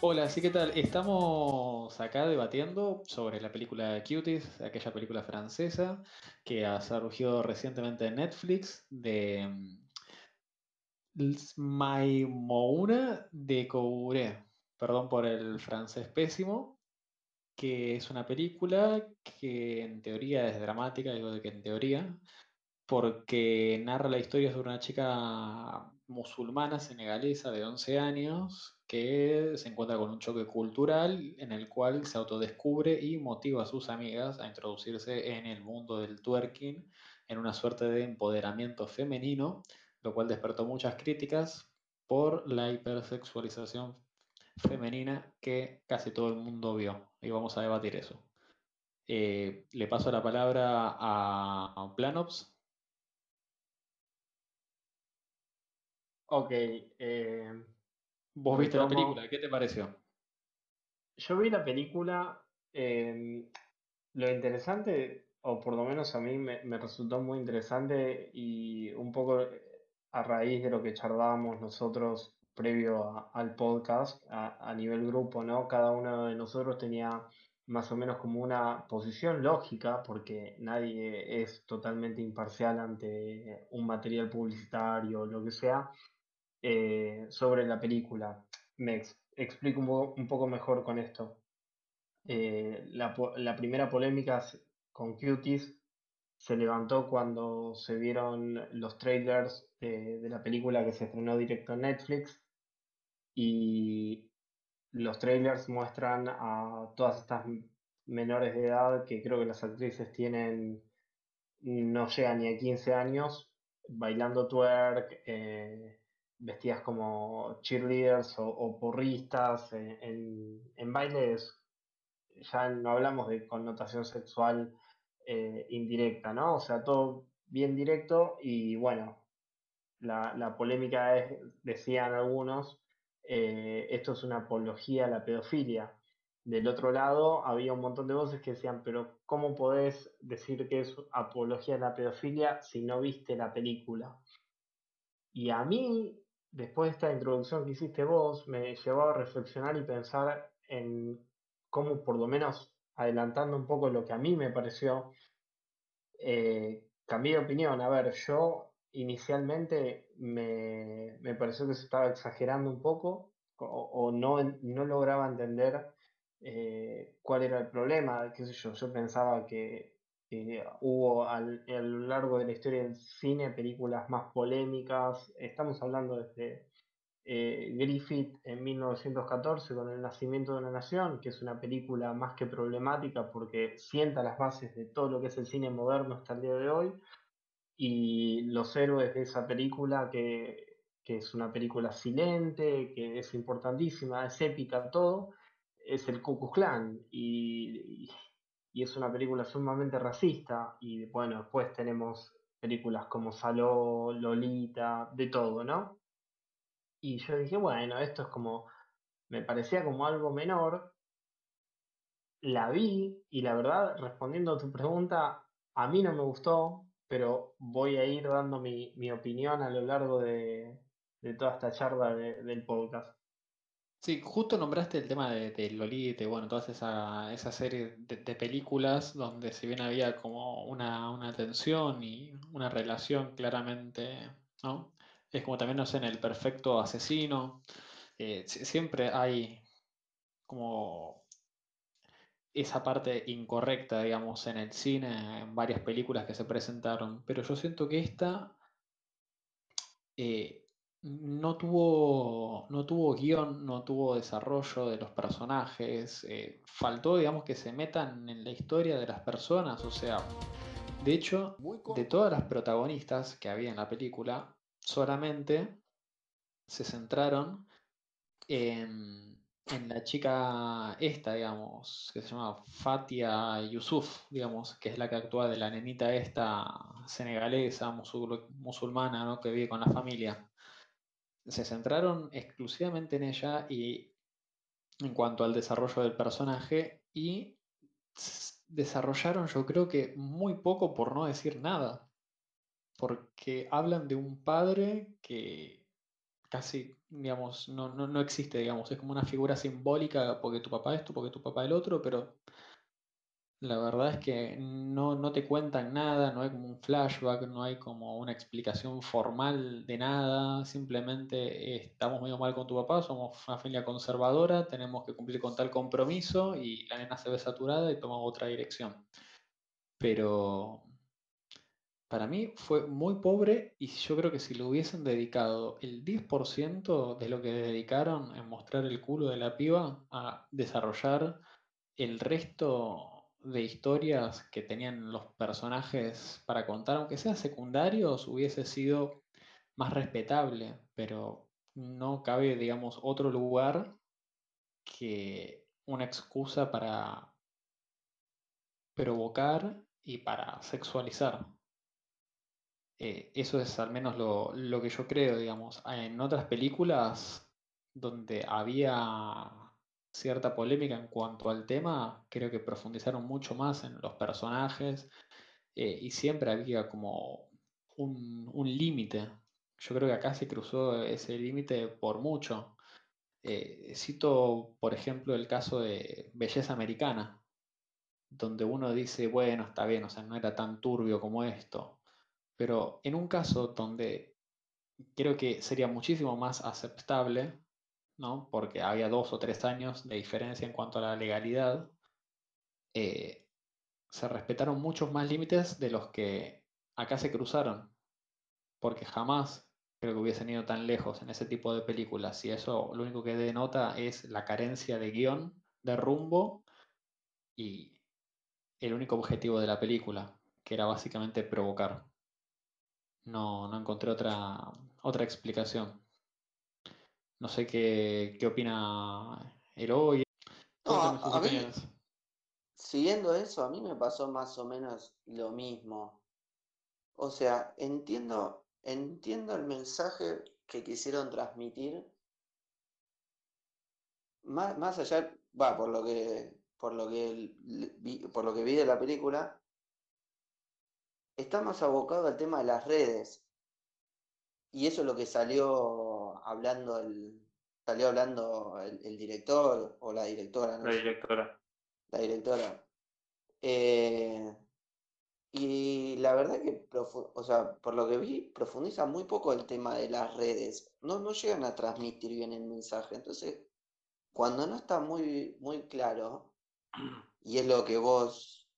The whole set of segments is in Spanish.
Hola, sí, ¿qué tal? Estamos acá debatiendo sobre la película Cuties, aquella película francesa que ha surgido recientemente en Netflix de mm, Maimouna de Couré, perdón por el francés pésimo, que es una película que en teoría es dramática, digo de que en teoría, porque narra la historia sobre una chica musulmana senegalesa de 11 años que se encuentra con un choque cultural en el cual se autodescubre y motiva a sus amigas a introducirse en el mundo del twerking en una suerte de empoderamiento femenino, lo cual despertó muchas críticas por la hipersexualización femenina que casi todo el mundo vio. Y vamos a debatir eso. Eh, le paso la palabra a Planops. Ok, eh, Vos viste la película, ¿qué te pareció? Yo vi la película, eh, lo interesante, o por lo menos a mí me, me resultó muy interesante y un poco eh, a raíz de lo que charlábamos nosotros previo a- al podcast, a, a nivel grupo, ¿no? Cada uno de nosotros tenía más o menos como una posición lógica, porque nadie es totalmente imparcial ante un material publicitario o lo que sea eh, sobre la película. Me ex- explico un, po- un poco mejor con esto. Eh, la, la primera polémica con Cuties se levantó cuando se vieron los trailers de, la película que se estrenó directo en Netflix y los trailers muestran a todas estas menores de edad que creo que las actrices tienen no llega ni a 15 años, bailando twerk, eh, vestidas como cheerleaders o, o porristas, en, en bailes, ya no hablamos de connotación sexual eh, indirecta, ¿no? O sea, todo bien directo y bueno, la, la polémica es, decían algunos, eh, esto es una apología a la pedofilia. Del otro lado, había un montón de voces que decían, pero ¿cómo podés decir que es apología a la pedofilia si no viste la película? Y a mí, después de esta introducción que hiciste vos, me llevó a reflexionar y pensar en cómo, por lo menos adelantando un poco lo que a mí me pareció, eh, cambié de opinión. A ver, yo inicialmente me, me pareció que se estaba exagerando un poco o, no, no lograba entender eh, cuál era el problema. Qué sé yo, yo pensaba que, que hubo al- a lo largo de la historia del cine películas más polémicas. Estamos hablando desde eh, Griffith en 1914 con El nacimiento de una nación, que es una película más que problemática porque sienta las bases de todo lo que es el cine moderno hasta el día de hoy, y los héroes de esa película, que, que es una película silente, que es importantísima, es épica, todo, es el Ku Klux Klan, y y es una película sumamente racista, y bueno, después tenemos películas como Saló, Lolita, de todo, ¿no? Y yo dije, bueno, esto es como, me parecía como algo menor, la vi y la verdad, respondiendo a tu pregunta, a mí no me gustó, pero voy a ir dando mi, mi opinión a lo largo de, de toda esta charla de- del podcast. Sí, justo nombraste el tema de, de Lolita bueno, toda esa, esa serie de, películas donde si bien había como una, una tensión y una relación claramente, ¿no? Es como también, no sé, en El Perfecto Asesino, eh, si- siempre hay como esa parte incorrecta, digamos, en el cine, en varias películas que se presentaron, pero yo siento que esta eh, no tuvo, no tuvo guion, no tuvo desarrollo de los personajes, eh, faltó, digamos, que se metan en la historia de las personas, o sea, de hecho, de todas las protagonistas que había en la película, solamente se centraron en, en la chica esta, digamos, que se llama Fatia Yusuf, digamos, que es la que actúa de la nenita esta senegalesa, musul- musulmana, ¿no? que vive con la familia. Se centraron exclusivamente en ella y en cuanto al desarrollo del personaje y desarrollaron yo creo que muy poco por no decir nada, porque hablan de un padre que casi, digamos, no, no, no existe, digamos, es como una figura simbólica porque tu papá esto, porque tu papá el otro, pero la verdad es que no, no te cuentan nada, no hay como un flashback, no hay como una explicación formal de nada, simplemente eh, estamos medio mal con tu papá, somos una familia conservadora, tenemos que cumplir con tal compromiso y la nena se ve saturada y toma otra dirección. Pero para mí fue muy pobre y yo creo que si le hubiesen dedicado el 10% de lo que dedicaron en mostrar el culo de la piba a desarrollar el resto de historias que tenían los personajes para contar, aunque sean secundarios, hubiese sido más respetable, pero no cabe, digamos, otro lugar que una excusa para provocar y para sexualizar. Eh, eso es al menos lo, lo que yo creo, digamos. En otras películas donde había cierta polémica en cuanto al tema, creo que profundizaron mucho más en los personajes eh, y siempre había como un, un límite. Yo creo que acá se cruzó ese límite por mucho. Eh, cito, por ejemplo, el caso de Belleza Americana, donde uno dice, bueno, está bien, o sea, no era tan turbio como esto, pero en un caso donde creo que sería muchísimo más aceptable, ¿no? Porque había dos o tres años de diferencia en cuanto a la legalidad, eh, se respetaron muchos más límites de los que acá se cruzaron, porque jamás creo que hubiesen ido tan lejos en ese tipo de películas, y eso lo único que denota es la carencia de guion, de rumbo y el único objetivo de la película, que era básicamente provocar. No, no encontré otra, otra explicación. No sé qué, qué opina. No, a, mí, opiniones. siguiendo eso, a mí me pasó más o menos lo mismo. O sea, entiendo, entiendo el mensaje que quisieron transmitir, más, más allá, va, por lo que, por lo que vi, por lo que vi de la película, está más abocado al tema de las redes. Y eso es lo que salió hablando el, salió hablando el, el director o la directora, no La directora. la directora. Eh, y la verdad que, o sea, por lo que vi, profundiza muy poco el tema de las redes. No, no llegan a transmitir bien el mensaje. Entonces, cuando no está muy, muy claro, y es lo que vos,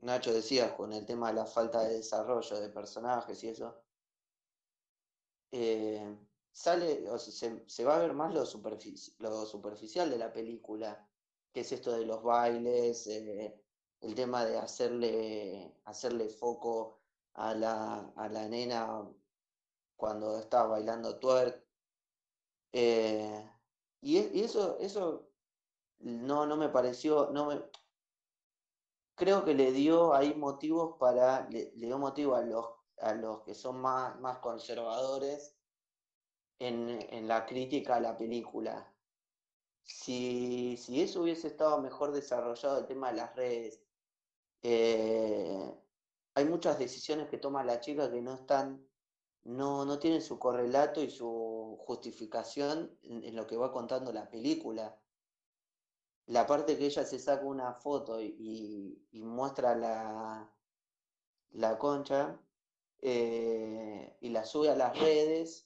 Nacho, decías con el tema de la falta de desarrollo de personajes y eso, eh, sale, o sea, se, se va a ver más lo, lo superficial de la película, que es esto de los bailes, eh, el tema de hacerle, hacerle foco a la, a la nena cuando está bailando twerk. eh, y, eso, eso no, no me pareció, no me, creo que le dio ahí motivos para, le, le dio motivo a los, a los que son más, más conservadores en, en la crítica a la película. Si, si eso hubiese estado mejor desarrollado el tema de las redes, eh, hay muchas decisiones que toma la chica que no están, no, no tienen su correlato y su justificación en, lo que va contando la película. La parte que ella se saca una foto y muestra la, la concha eh, y la sube a las redes,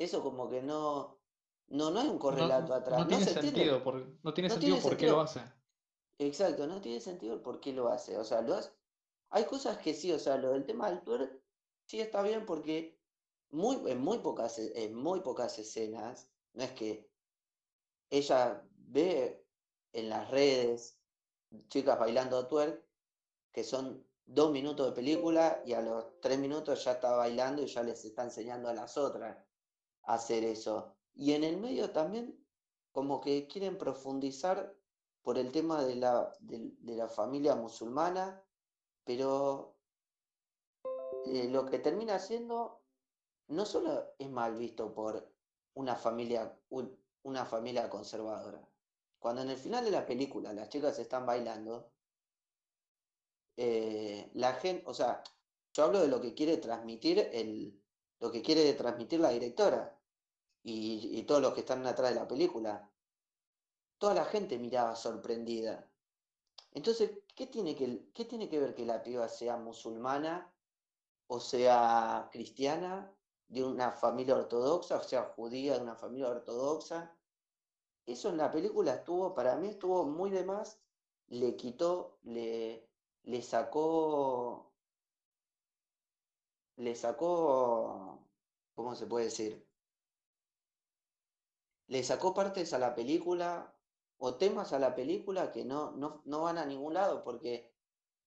eso como que no, no, no hay un correlato no atrás, no tiene se sentido, por, no tiene no sentido tiene por qué lo hace. exacto, no tiene sentido el por qué lo hace, o sea, lo hace, hay cosas que sí, o sea, lo del tema del twerk sí está bien porque muy, en muy pocas, en muy pocas escenas, no es que ella ve en las redes chicas bailando twerk, que son dos minutos de película y a los tres minutos ya está bailando y ya les está enseñando a las otras hacer eso. Y en el medio también como que quieren profundizar por el tema de la, de, la familia musulmana, pero eh, lo que termina siendo no solo es mal visto por una familia, un- una familia conservadora. Cuando en el final de la película las chicas están bailando, eh, la gente, o sea, yo hablo de lo que quiere transmitir el, lo que quiere transmitir la directora y, todos los que están atrás de la película. Toda la gente miraba sorprendida. Entonces, ¿qué tiene que, qué tiene que ver que la piba sea musulmana o sea cristiana de una familia ortodoxa, o sea judía de una familia ortodoxa? Eso en la película estuvo, para mí estuvo muy de más, le quitó, le, le sacó, le sacó, ¿cómo se puede decir? Le sacó partes a la película o temas a la película que no, no, no van a ningún lado, porque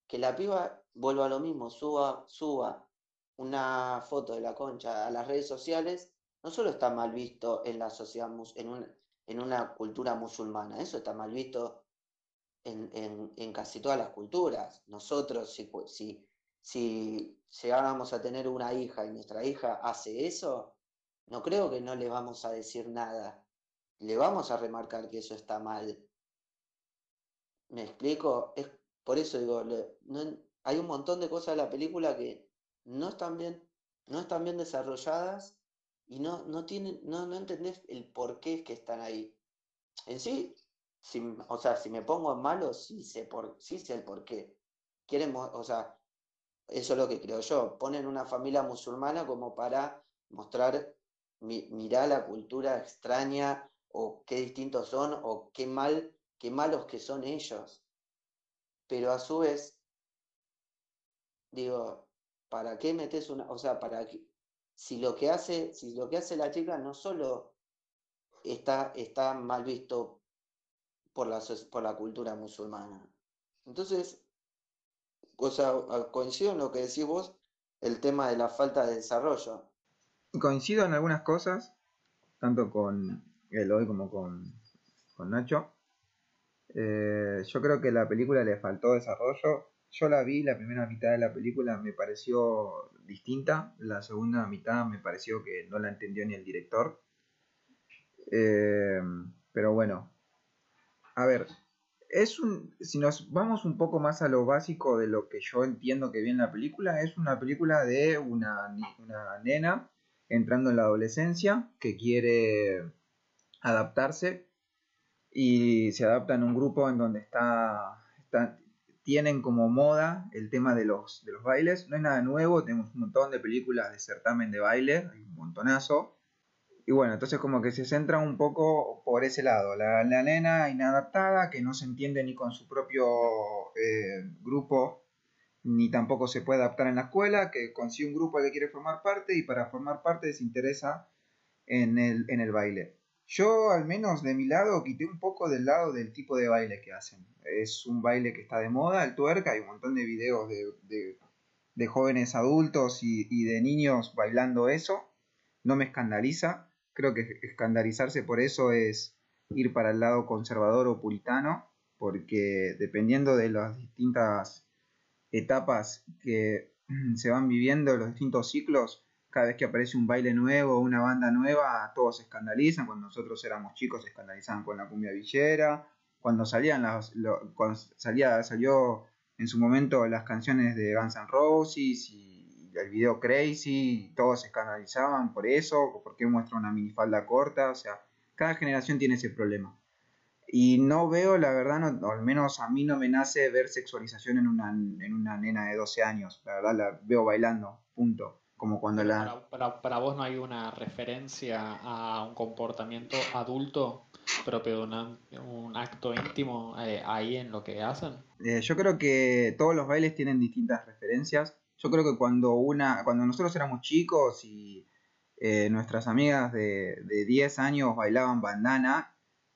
que la piba vuelva a lo mismo, suba, suba una foto de la concha a las redes sociales, no solo está mal visto en la sociedad, en, en una cultura musulmana, eso está mal visto en, casi todas las culturas. Nosotros, si, si llegáramos a tener una hija y nuestra hija hace eso, no creo que no le vamos a decir nada le vamos a remarcar que eso está mal. ¿Me explico? Es por eso digo, hay un montón de cosas de la película que no están bien, no están bien desarrolladas y no, no tienen, no, no entendés el por qué que están ahí. En sí, si, o sea, si me pongo en malo, sí sé, por, sí sé el por qué. Quieren, o sea, eso es lo que creo yo. Ponen una familia musulmana como para mostrar, mi, mirá la cultura extraña o qué distintos son, o qué mal, qué malos que son ellos. Pero a su vez, digo, ¿para qué metes una, o sea, para que, si lo que hace, si lo que hace la chica no solo está, está mal visto por la, por la cultura musulmana. Entonces, o sea, coincido en lo que decís vos, el tema de la falta de desarrollo. Coincido en algunas cosas, tanto con Eloy como con, con Nacho. Eh, yo creo que la película le faltó desarrollo. Yo la vi, la primera mitad de la película me pareció distinta, la segunda mitad me pareció que no la entendió ni el director. Eh, pero bueno, a ver, es un, si nos vamos un poco más a lo básico de lo que yo entiendo que viene la película, es una película de una, una nena entrando en la adolescencia que quiere adaptarse y se adaptan a un grupo en donde está, tienen como moda el tema de los, de los bailes. No es nada nuevo, tenemos un montón de películas de certamen de baile, hay un montonazo. Y bueno, entonces como que se centra un poco por ese lado. La, nena inadaptada, que no se entiende ni con su propio eh, grupo, ni tampoco se puede adaptar en la escuela, que consigue un grupo al que quiere formar parte y para formar parte se interesa en el, en el baile. Yo, al menos de mi lado, quité un poco del lado del tipo de baile que hacen. Es un baile que está de moda, el tuerca, hay un montón de videos de, de, jóvenes adultos y, y, de niños bailando eso. No me escandaliza. Creo que escandalizarse por eso es ir para el lado conservador o puritano, porque dependiendo de las distintas etapas que se van viviendo, los distintos ciclos, cada vez que aparece un baile nuevo, una banda nueva, todos se escandalizan. Cuando nosotros éramos chicos se escandalizaban con la cumbia villera. Cuando salían las, cuando salía, salió en su momento las canciones de Guns N' Roses y el video Crazy, todos se escandalizaban por eso, porque muestra una minifalda corta, o sea, cada generación tiene ese problema. Y no veo, la verdad, no, al menos a mí no me nace ver sexualización en una, en una nena de 12 años, la verdad la veo bailando, punto como cuando la... Para, vos no hay una referencia a un comportamiento adulto propio de un acto íntimo eh, ahí en lo que hacen. Eh, yo creo que todos los bailes tienen distintas referencias. Yo creo que cuando una cuando nosotros éramos chicos y eh, nuestras amigas de, de, 10 años bailaban bandana,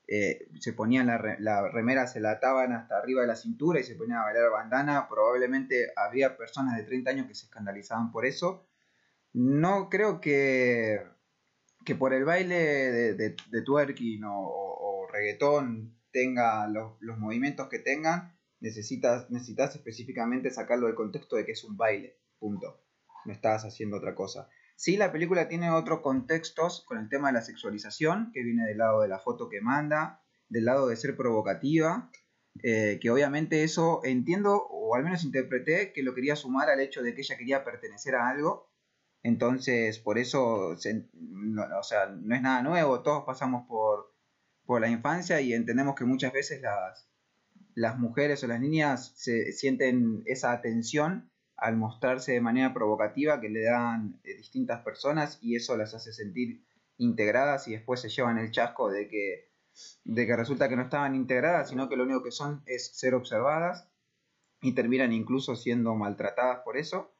se ponían la, la, remera, se la ataban hasta arriba de la cintura y se ponían a bailar bandana, probablemente había personas de 30 años que se escandalizaban por eso. No creo que, que por el baile de, de, twerking o, reggaetón tenga los, movimientos que tengan, necesitas, necesitas específicamente sacarlo del contexto de que es un baile, punto. No estás haciendo otra cosa. Sí, la película tiene otros contextos con el tema de la sexualización, que viene del lado de la foto que manda, del lado de ser provocativa, eh, que obviamente eso entiendo, o al menos interpreté, que lo quería sumar al hecho de que ella quería pertenecer a algo, Entonces, por eso, no, o sea, no es nada nuevo, todos pasamos por, por la infancia y entendemos que muchas veces las, las mujeres o las niñas se sienten esa atención al mostrarse de manera provocativa que le dan eh, distintas personas y eso las hace sentir integradas y después se llevan el chasco de que, de que resulta que no estaban integradas, sino que lo único que son es ser observadas y terminan incluso siendo maltratadas por eso.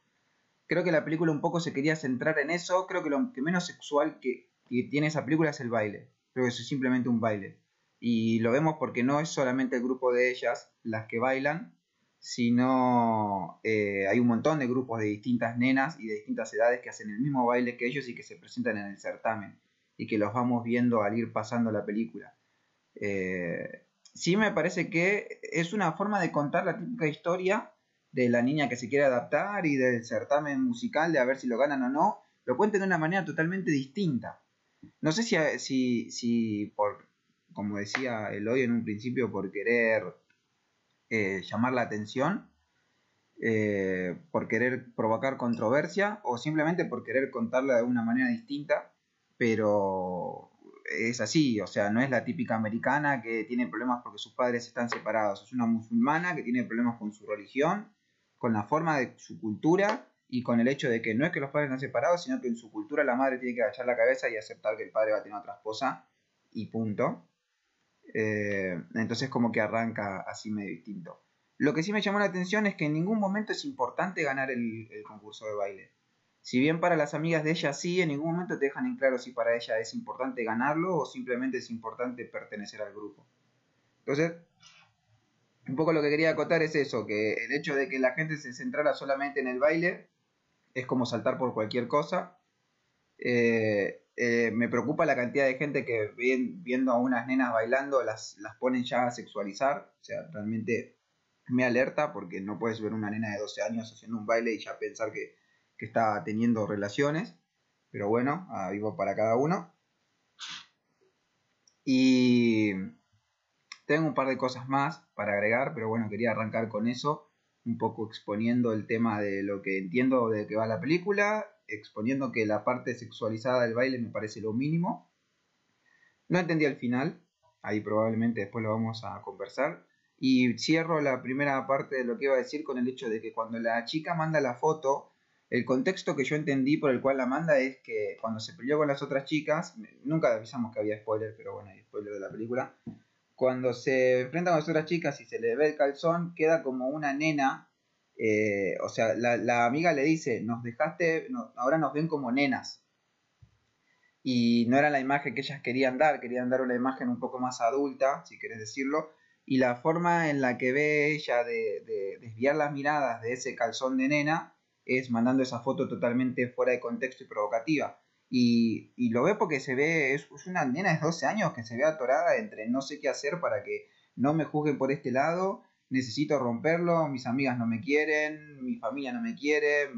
Creo que la película un poco se quería centrar en eso, creo que lo que menos sexual que, tiene esa película es el baile, creo que es simplemente un baile. Y lo vemos porque no es solamente el grupo de ellas las que bailan, sino eh, hay un montón de grupos de distintas nenas y de distintas edades que hacen el mismo baile que ellos y que se presentan en el certamen y que los vamos viendo al ir pasando la película. Eh, sí me parece que es una forma de contar la típica historia de la niña que se quiere adaptar y del certamen musical de a ver si lo ganan o no, lo cuenten de una manera totalmente distinta. No sé si, si, si por, como decía Eloy en un principio, por querer eh, llamar la atención, eh, por querer provocar controversia o simplemente por querer contarla de una manera distinta pero es así, o sea, no es la típica americana que tiene problemas porque sus padres están separados, es una musulmana que tiene problemas con su religión, con la forma de su cultura y con el hecho de que no es que los padres están separados, sino que en su cultura la madre tiene que agachar la cabeza y aceptar que el padre va a tener otra esposa y punto. Eh, entonces como que arranca así medio distinto. Lo que sí me llamó la atención es que en ningún momento es importante ganar el concurso de baile. Si bien para las amigas de ella sí, en ningún momento te dejan en claro si para ella es importante ganarlo o simplemente es importante pertenecer al grupo. Entonces, un poco lo que quería acotar es eso, que el hecho de que la gente se centrara solamente en el baile es como saltar por cualquier cosa. Eh, eh, me preocupa la cantidad de gente que viendo a unas nenas bailando las, las ponen ya a sexualizar. O sea, realmente me alerta porque no puedes ver una nena de 12 años haciendo un baile y ya pensar que que está teniendo relaciones, pero bueno, vivo para cada uno. Y tengo un par de cosas más para agregar, pero bueno, quería arrancar con eso, un poco exponiendo el tema de lo que entiendo de que va la película, exponiendo que la parte sexualizada del baile me parece lo mínimo. No entendí el final, ahí probablemente después lo vamos a conversar. Y cierro la primera parte de lo que iba a decir con el hecho de que cuando la chica manda la foto, el contexto que yo entendí por el cual la manda es que cuando se peleó con las otras chicas, nunca avisamos que había spoiler, pero bueno, hay spoiler de la película. Cuando se enfrenta con las otras chicas y se le ve el calzón, queda como una nena. Eh, o sea, la, amiga le dice: Nos dejaste, ahora nos ven como nenas. Y no era la imagen que ellas querían dar, querían dar una imagen un poco más adulta, si querés decirlo. Y la forma en la que ve ella de desviar las miradas de ese calzón de nena es mandando esa foto totalmente fuera de contexto y provocativa. Y, lo ve porque se ve, es, una nena de 12 años que se ve atorada entre no sé qué hacer para que no me juzguen por este lado, necesito romperlo, mis amigas no me quieren, mi familia no me quiere,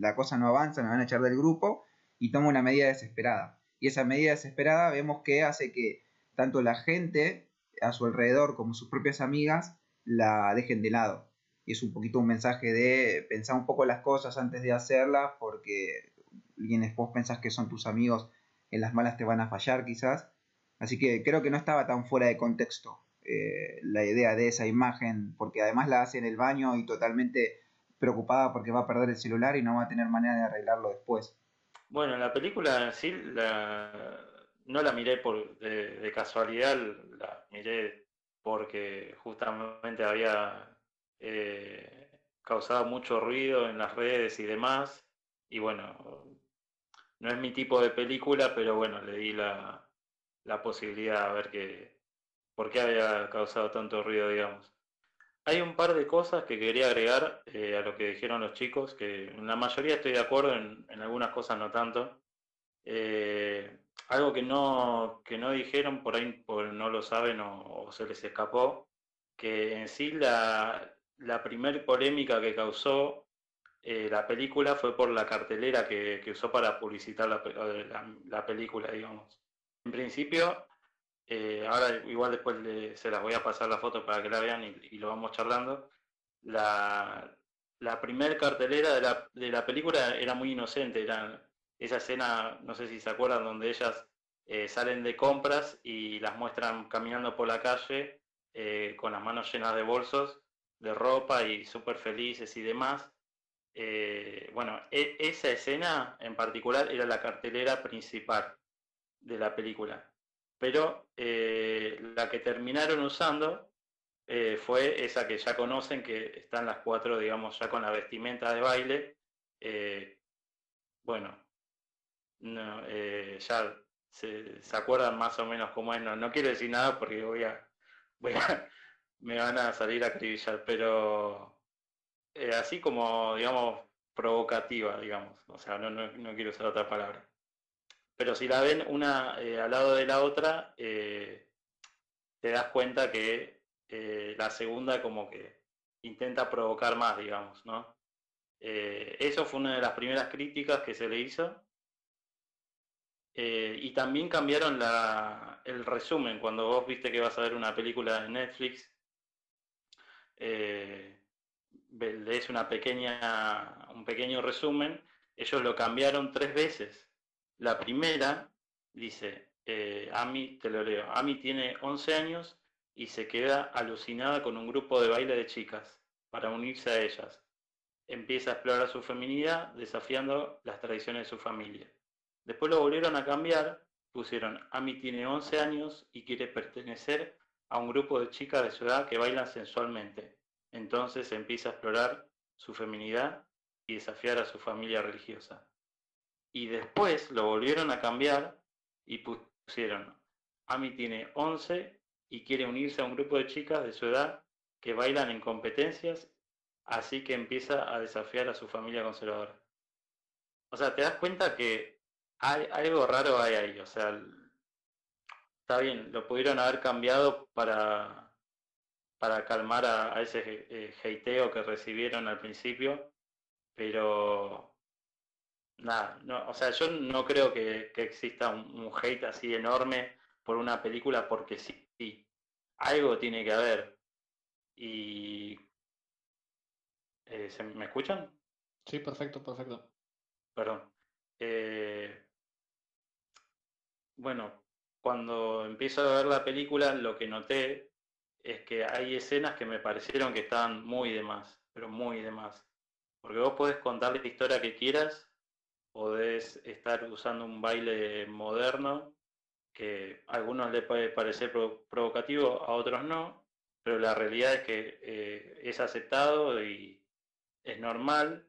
la cosa no avanza, me van a echar del grupo y toma una medida desesperada. Y esa medida desesperada vemos que hace que tanto la gente a su alrededor como sus propias amigas la dejen de lado y es un poquito un mensaje de pensar un poco las cosas antes de hacerlas, porque quienes vos pensás que son tus amigos, en las malas te van a fallar quizás. Así que creo que no estaba tan fuera de contexto eh, la idea de esa imagen, porque además la hace en el baño y totalmente preocupada porque va a perder el celular y no va a tener manera de arreglarlo después. Bueno, la película sí la, no la miré por, de, casualidad, la miré porque justamente había eh, causaba mucho ruido en las redes y demás. Y bueno, no es mi tipo de película, pero bueno, le di la, la posibilidad a ver que, por qué había causado tanto ruido, digamos. Hay un par de cosas que quería agregar eh, a lo que dijeron los chicos, que en la mayoría estoy de acuerdo, en, algunas cosas no tanto. Eh, algo que no, que no dijeron, por ahí por, no lo saben o, se les escapó, que en sí la, la primer polémica que causó eh, la película fue por la cartelera que, usó para publicitar la, película, digamos. En principio, eh, ahora igual después se las voy a pasar la foto para que la vean y, lo vamos charlando. La, la primer cartelera de la, de la película era muy inocente, era esa escena, no sé si se acuerdan, donde ellas eh, salen de compras y las muestran caminando por la calle eh, con las manos llenas de bolsos de ropa y súper felices y demás. Eh, bueno, e, esa escena en particular era la cartelera principal de la película. Pero la que terminaron usando fue esa que ya conocen, que están las cuatro, digamos, ya con la vestimenta de baile. bueno, no, ya se, acuerdan más o menos cómo es. No, no quiero decir nada porque voy a, voy a me van a salir a acribillar, pero eh, así como, digamos, provocativa, digamos. O sea, no, no, quiero usar otra palabra. Pero si la ven una eh, al lado de la otra, eh, te das cuenta que la segunda como que intenta provocar más, digamos, ¿no? eso fue una de las primeras críticas que se le hizo eh, y también cambiaron la, el resumen. Cuando vos viste que vas a ver una película de Netflix, eh, lees una pequeña, un pequeño resumen. Ellos lo cambiaron tres veces. La primera dice, eh, te lo leo, Ami tiene 11 años y se queda alucinada con un grupo de baile de chicas para unirse a ellas. Empieza a explorar su feminidad desafiando las tradiciones de su familia. Después lo volvieron a cambiar, pusieron, Ami tiene 11 años y quiere pertenecer a un grupo de chicas de su edad que bailan sensualmente. Entonces empieza a explorar su feminidad y desafiar a su familia religiosa. Y después lo volvieron a cambiar y pusieron, Ami tiene 11 y quiere unirse a un grupo de chicas de su edad que bailan en competencias, así que empieza a desafiar a su familia conservadora. O sea, te das cuenta que algo raro hay ahí, o sea, está bien, lo pudieron haber cambiado para, para calmar a, ese eh, hateo que recibieron al principio, pero nada, no, o sea, yo no creo que, exista un, hate así enorme por una película porque sí, sí, algo tiene que haber. Y eh, ¿me escuchan? Sí, perfecto, perfecto. Perdón. Eh, bueno, cuando empiezo a ver la película, lo que noté es que hay escenas que me parecieron que estaban muy de más, pero muy de más. Porque vos podés contar la historia que quieras, podés estar usando un baile moderno, que a algunos les puede parecer provocativo, a otros no, pero la realidad es que eh, es aceptado y es normal.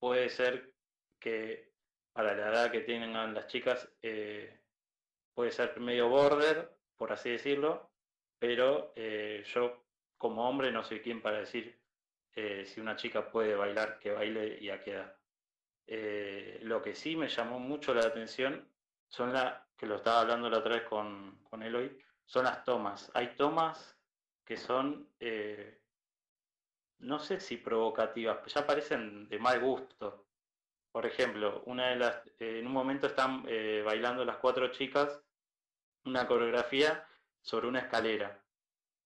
Puede ser que para la edad que tengan las chicas eh, puede ser medio border, por así decirlo, pero eh, yo como hombre no soy quien para decir si una chica puede bailar, que baile y a qué edad. Eh, lo que sí me llamó mucho la atención son las, que lo estaba hablando la otra vez con, con son las tomas. Hay tomas que son, no sé si provocativas, ya parecen de mal gusto. Por ejemplo, una de las, en un momento están bailando las cuatro chicas una coreografía sobre una escalera.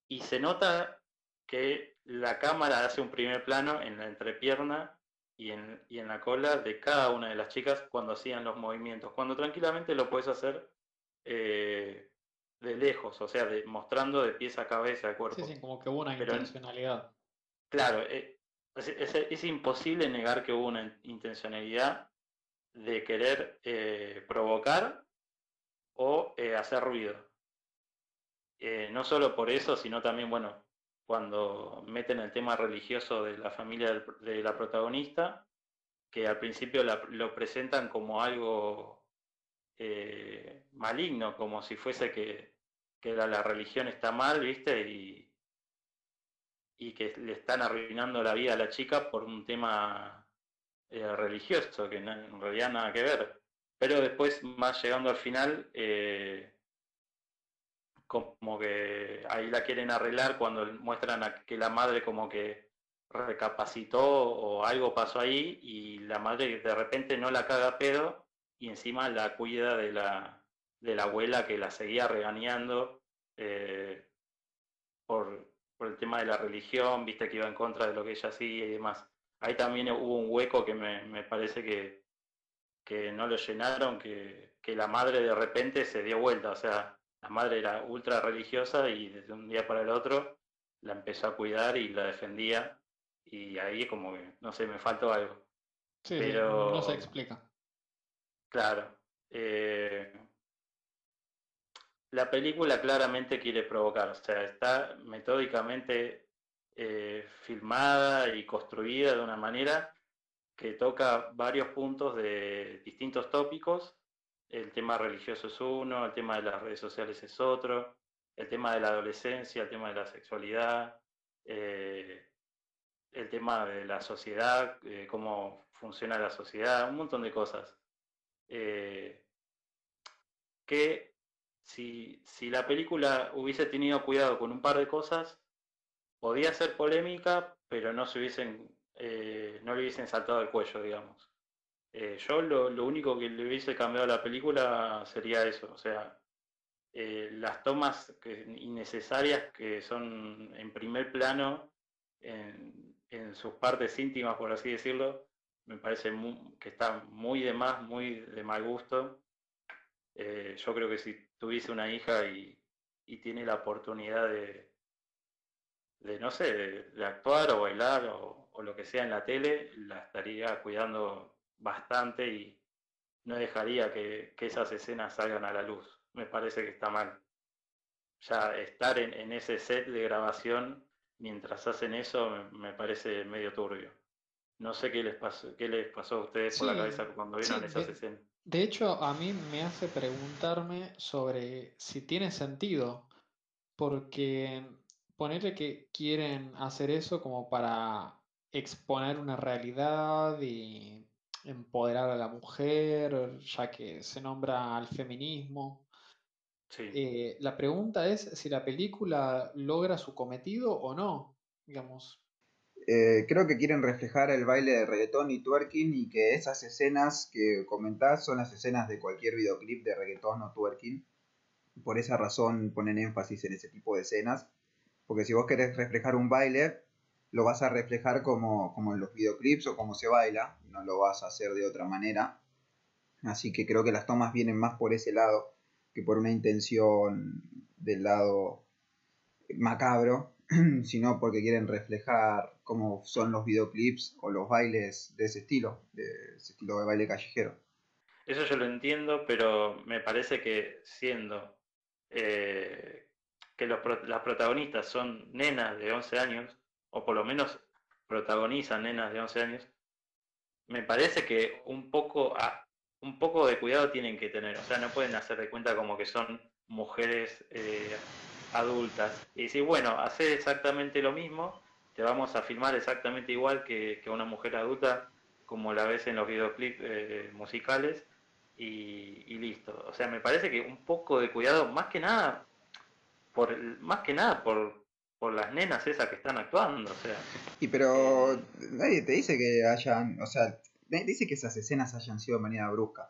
Y se nota que la cámara hace un primer plano en la entrepierna y en, y en la cola de cada una de las chicas cuando hacían los movimientos, cuando tranquilamente lo puedes hacer eh, de lejos, o sea, de, mostrando de pies a cabeza el cuerpo. Sí, sí, como que hubo una intencionalidad. Claro, eh, es, imposible negar que hubo una intencionalidad de querer eh, provocar o hacer ruido. No solo por eso, sino también, bueno, cuando meten el tema religioso de la familia de la protagonista, que al principio lo presentan como algo eh, maligno, como si fuese que, la, religión está mal, ¿viste? Y, y que le están arruinando la vida a la chica por un tema religioso, que en realidad nada que ver. Pero después, más llegando al final, eh, como que ahí la quieren arreglar cuando muestran que la madre como que recapacitó o algo pasó ahí y la madre de repente no la caga pedo y encima la cuida de la, de la abuela que la seguía regañando eh, por, por, el tema de la religión, viste que iba en contra de lo que ella hacía y demás. ahí también hubo un hueco que me, me parece que, que no lo llenaron, que, que la madre de repente se dio vuelta, o sea, la madre era ultra religiosa y desde un día para el otro la empezó a cuidar y la defendía y ahí como que, no sé, me faltó algo. Sí, Pero- no se explica. Claro. eh, la película claramente quiere provocar, o sea, está metódicamente eh, filmada y construida de una manera que toca varios puntos de distintos tópicos. El tema religioso es uno, el tema de las redes sociales es otro, el tema de la adolescencia, el tema de la sexualidad, eh, el tema de la sociedad, eh, cómo funciona la sociedad, un montón de cosas. Eh, que si, si la película hubiese tenido cuidado con un par de cosas, podía ser polémica, pero no se hubiesen, no le hubiesen saltado al cuello, digamos. Eh, yo lo, lo único que le hubiese cambiado a la película sería eso, o sea, eh, las tomas innecesarias que son en primer plano, en, en sus partes íntimas, por así decirlo, me parece que está muy de más, muy de mal gusto. Eh, yo creo que si tuviese una hija y, y tiene la oportunidad de, de no sé, de, actuar o bailar o lo que sea en la tele, la estaría cuidando bastante y no dejaría que, que esas escenas salgan a la luz. Me parece que está mal. Ya estar en, en ese set de grabación mientras hacen eso me, me parece medio turbio. No sé qué les pasó, qué les pasó a ustedes por la cabeza cuando vieron sí, esas de- escenas. De hecho, a mí me hace preguntarme sobre si tiene sentido, porque ponerle que quieren hacer eso como para exponer una realidad y empoderar a la mujer, ya que se nombra al feminismo. Sí. Eh, la pregunta es si la película logra su cometido o no, digamos. Eh, creo que quieren reflejar el baile de reggaetón y twerking y que esas escenas que comentás son las escenas de cualquier videoclip de reggaetón o twerking. Por esa razón ponen énfasis en ese tipo de escenas. Porque si vos querés reflejar un baile, lo vas a reflejar como, como en los videoclips o como se baila, no lo vas a hacer de otra manera. Así que creo que las tomas vienen más por ese lado que por una intención del lado macabro, sino porque quieren reflejar cómo son los videoclips o los bailes de ese estilo, de ese estilo de baile callejero. Eso yo lo entiendo, pero me parece que siendo eh, que las protagonistas son nenas de 11 años, o por lo menos protagonizan nenas de 11 años, me parece que un poco, a- un poco de cuidado tienen que tener. O sea, no pueden hacer de cuenta como que son mujeres eh, adultas. Y decir, bueno, hacer exactamente lo mismo, te vamos a filmar exactamente igual que, que una mujer adulta, como la ves en los videoclips eh, musicales, y, y listo. O sea, me parece que un poco de cuidado, más que nada, por más que nada por, por las nenas esas que están actuando, o sea. Y pero nadie te dice que hayan, o sea, nadie te dice que esas escenas hayan sido de manera brusca.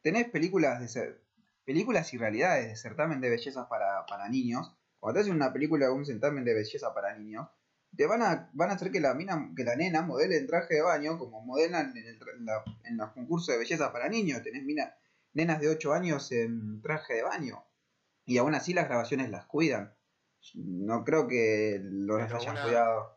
Tenés películas de ser, películas y realidades de certamen de belleza para, para niños. Cuando te hacen una película o un certamen de belleza para niños, te van a, van a hacer que la mina, que la nena modele en traje de baño, como modelan en, el en la- en los concursos de belleza para niños. Tenés mina, nenas de 8 años en traje de baño. Y aún así las grabaciones las cuidan. No creo que los Pero hayan una- cuidado.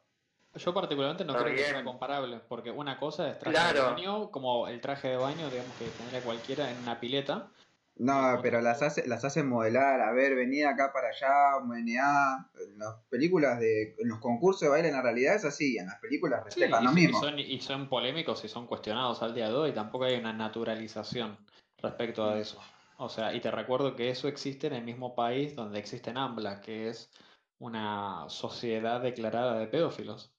Yo particularmente no Está creo que sea comparable, porque una cosa es traje Claro. de baño, como el traje de baño, digamos que tendría cualquiera en una pileta. No, pero las hace, las hacen modelar, a ver, venía acá para allá, MNA. En las películas de, en los concursos de baile en la realidad es así, en las películas Sí, reflejan y, lo son- y mismo. son, y son polémicos y son cuestionados al día de hoy, tampoco hay una naturalización respecto a eso. O sea, y te recuerdo que eso existe en el mismo país donde existe AMBLA, que es una sociedad declarada de pedófilos.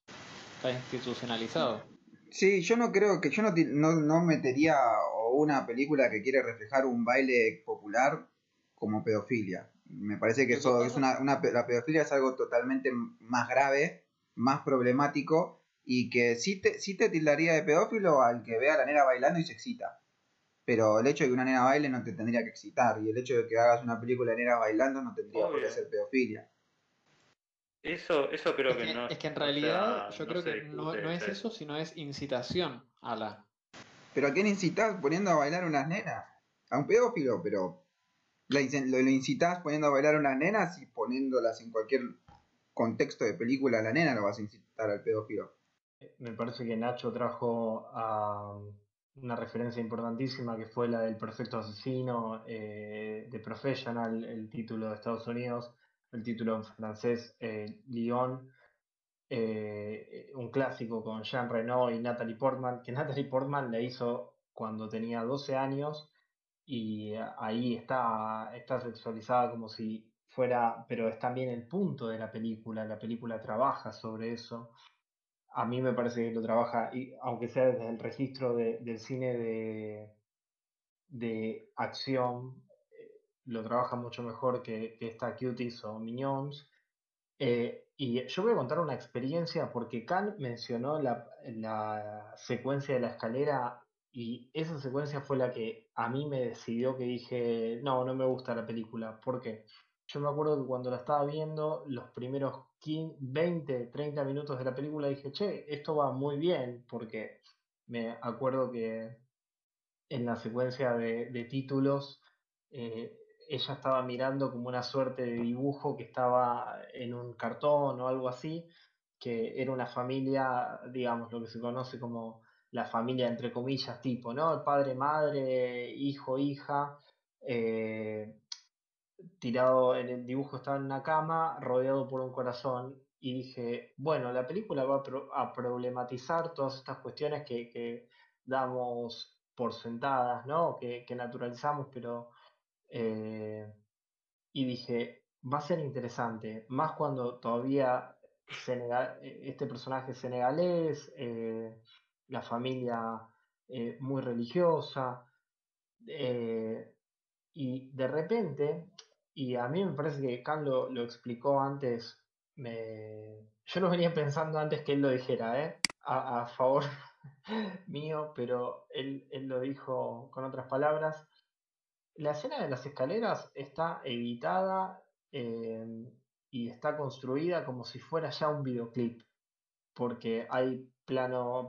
Está institucionalizado. Sí, yo no creo que yo no, no, no metería una película que quiere reflejar un baile popular como pedofilia. Me parece que eso es una, la pedofilia es algo totalmente más grave, más problemático y que sí te, sí te tildaría de pedófilo al que vea a la nena bailando y se excita. Pero el hecho de que una nena baile no te tendría que excitar y el hecho de que hagas una película de nenas bailando no tendría por qué ser pedofilia. Eso, eso creo Es que, que, no. es que en o realidad sea, yo no creo que no, discute no es eso, sino es incitación a la... ¿Pero a quién incitas poniendo a bailar unas nenas? A un pedófilo, pero lo, lo incitas poniendo a bailar unas nenas y poniéndolas en cualquier contexto de película a la nena lo vas a incitar al pedófilo. Me parece que Nacho trajo a una referencia importantísima que fue la del perfecto asesino eh, de Professional, el título de Estados Unidos, el título en francés eh, Lyon, eh, un clásico con Jean Reno y Natalie Portman, que Natalie Portman la hizo cuando tenía 12 años y ahí está, está sexualizada como si fuera, pero es también el punto de la película, la película trabaja sobre eso. A mí me parece que lo trabaja, y aunque sea desde el registro de- del cine de, de acción, eh, lo trabaja mucho mejor que, que esta Cuties o Minions. Eh, y yo voy a contar una experiencia porque Khan mencionó la, la secuencia de la escalera y esa secuencia fue la que a mí me decidió que dije, no, no me gusta la película. ¿Por qué? Yo me acuerdo que cuando la estaba viendo, los primeros 15, 20, 30 minutos de la película dije, che, esto va muy bien porque me acuerdo que en la secuencia de, títulos, eh, ella estaba mirando como una suerte de dibujo que estaba en un cartón o algo así, que era una familia, digamos, lo que se conoce como la familia entre comillas tipo, ¿no? Padre, madre, hijo, hija, eh, tirado en el dibujo estaba en una cama, rodeado por un corazón, y dije, bueno, la película va a, pro- a problematizar todas estas cuestiones que, que damos por sentadas, ¿no? Que, que naturalizamos, pero... eh, y dije, va a ser interesante, más cuando todavía Senega- este personaje senegalés, eh, la familia eh, muy religiosa, y de repente, y a mí me parece que Khan lo, lo explicó antes, me... yo lo venía pensando antes que él lo dijera, ¿eh? A, favor mío, pero él, él lo dijo con otras palabras. La escena de las escaleras está editada eh, y está construida como si fuera ya un videoclip, porque hay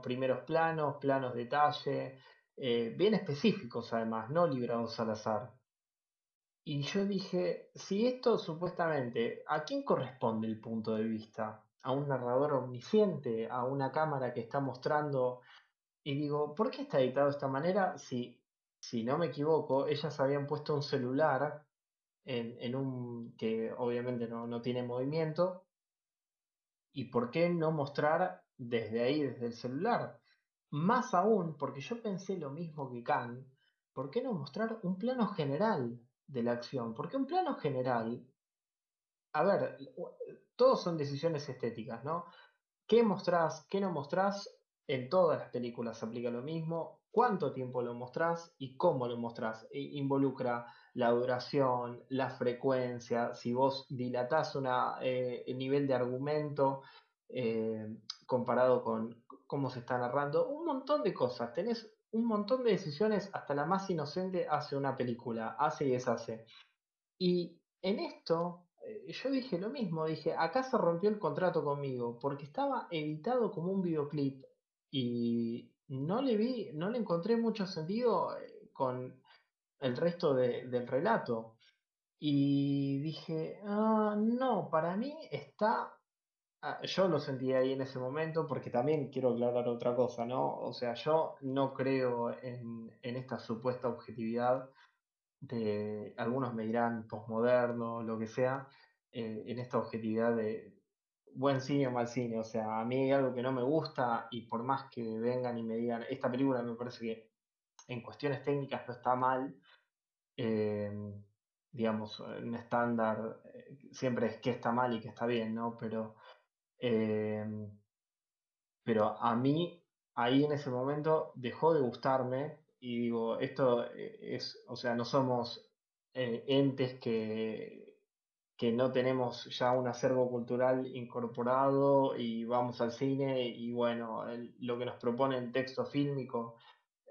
primeros planos, planos detalle, eh, bien específicos además, no librados al azar. Y yo dije, si esto supuestamente, ¿a quién corresponde el punto de vista? ¿A un narrador omnisciente? ¿A una cámara que está mostrando? Y digo, ¿por qué está editado de esta manera? Si, si no me equivoco, ellas habían puesto un celular en, en un que obviamente no, no tiene movimiento. ¿Y por qué no mostrar desde ahí, desde el celular? Más aún, porque yo pensé lo mismo que Khan, ¿por qué no mostrar un plano general de la acción? Porque un plano general, a ver, todos son decisiones estéticas, ¿no? ¿Qué mostrás, qué no mostrás? En todas las películas se aplica lo mismo. ¿Cuánto tiempo lo mostrás y cómo lo mostrás? I- involucra la duración, la frecuencia, si vos dilatás una, eh, el nivel de argumento eh, comparado con cómo se está narrando, un montón de cosas. Tenés un montón de decisiones, hasta la más inocente hace una película, hace y deshace. Y en esto, eh, yo dije lo mismo, dije, acá se rompió el contrato conmigo, porque estaba editado como un videoclip y no le vi, no le encontré mucho sentido eh, con el resto de- del relato. Y dije, ah, no, para mí está, ah, yo lo sentí ahí en ese momento, porque también quiero aclarar otra cosa, ¿no? O sea, yo no creo en, en esta supuesta objetividad de, algunos me dirán posmoderno, lo que sea, eh, en esta objetividad de buen cine o mal cine. O sea, a mí hay algo que no me gusta y por más que vengan y me digan, esta película me parece que en cuestiones técnicas no está mal, eh, digamos, un estándar eh, siempre es que está mal y que está bien, ¿no? Pero, eh, pero a mí ahí en ese momento dejó de gustarme y digo, esto eh, es, o sea, no somos eh, entes que, que no tenemos ya un acervo cultural incorporado y vamos al cine y bueno, lo que nos propone el texto fílmico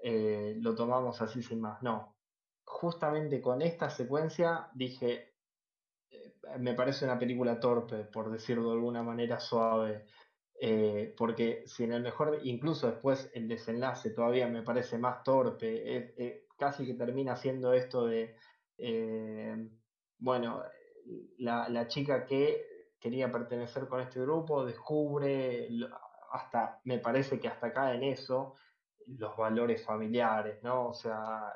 eh, lo tomamos así sin más. No, justamente con esta secuencia dije, me parece una película torpe, por decirlo de alguna manera suave. Eh, porque si en el mejor, incluso después el desenlace todavía me parece más torpe, casi que termina siendo esto de, eh, bueno, la, la, chica que quería pertenecer con este grupo descubre, hasta, me parece que hasta acá en eso, los valores familiares, ¿no? O sea,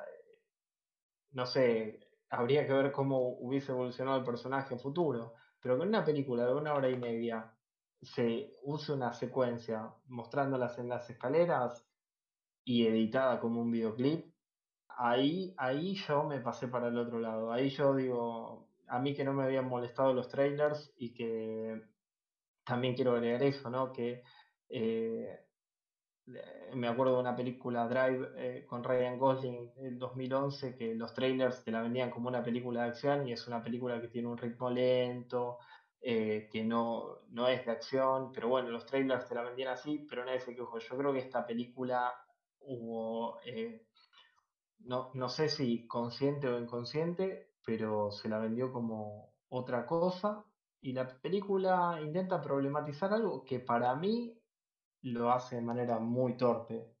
no sé, habría que ver cómo hubiese evolucionado el personaje en futuro, pero con una película de una hora y media se use una secuencia mostrándolas en las escaleras y editada como un videoclip, ahí, ahí yo me pasé para el otro lado. Ahí yo digo, a mí que no me habían molestado los trailers y que también quiero agregar eso, ¿no? Que eh, me acuerdo de una película Drive eh, con Ryan Gosling en 2011 que los trailers te la vendían como una película de acción y es una película que tiene un ritmo lento, eh, que no, no es de acción, pero bueno, los trailers te la vendían así, pero nadie se quejó. Yo creo que esta película hubo, no, no sé si consciente o inconsciente, pero se la vendió como otra cosa y la película intenta problematizar algo que para mí lo hace de manera muy torpe.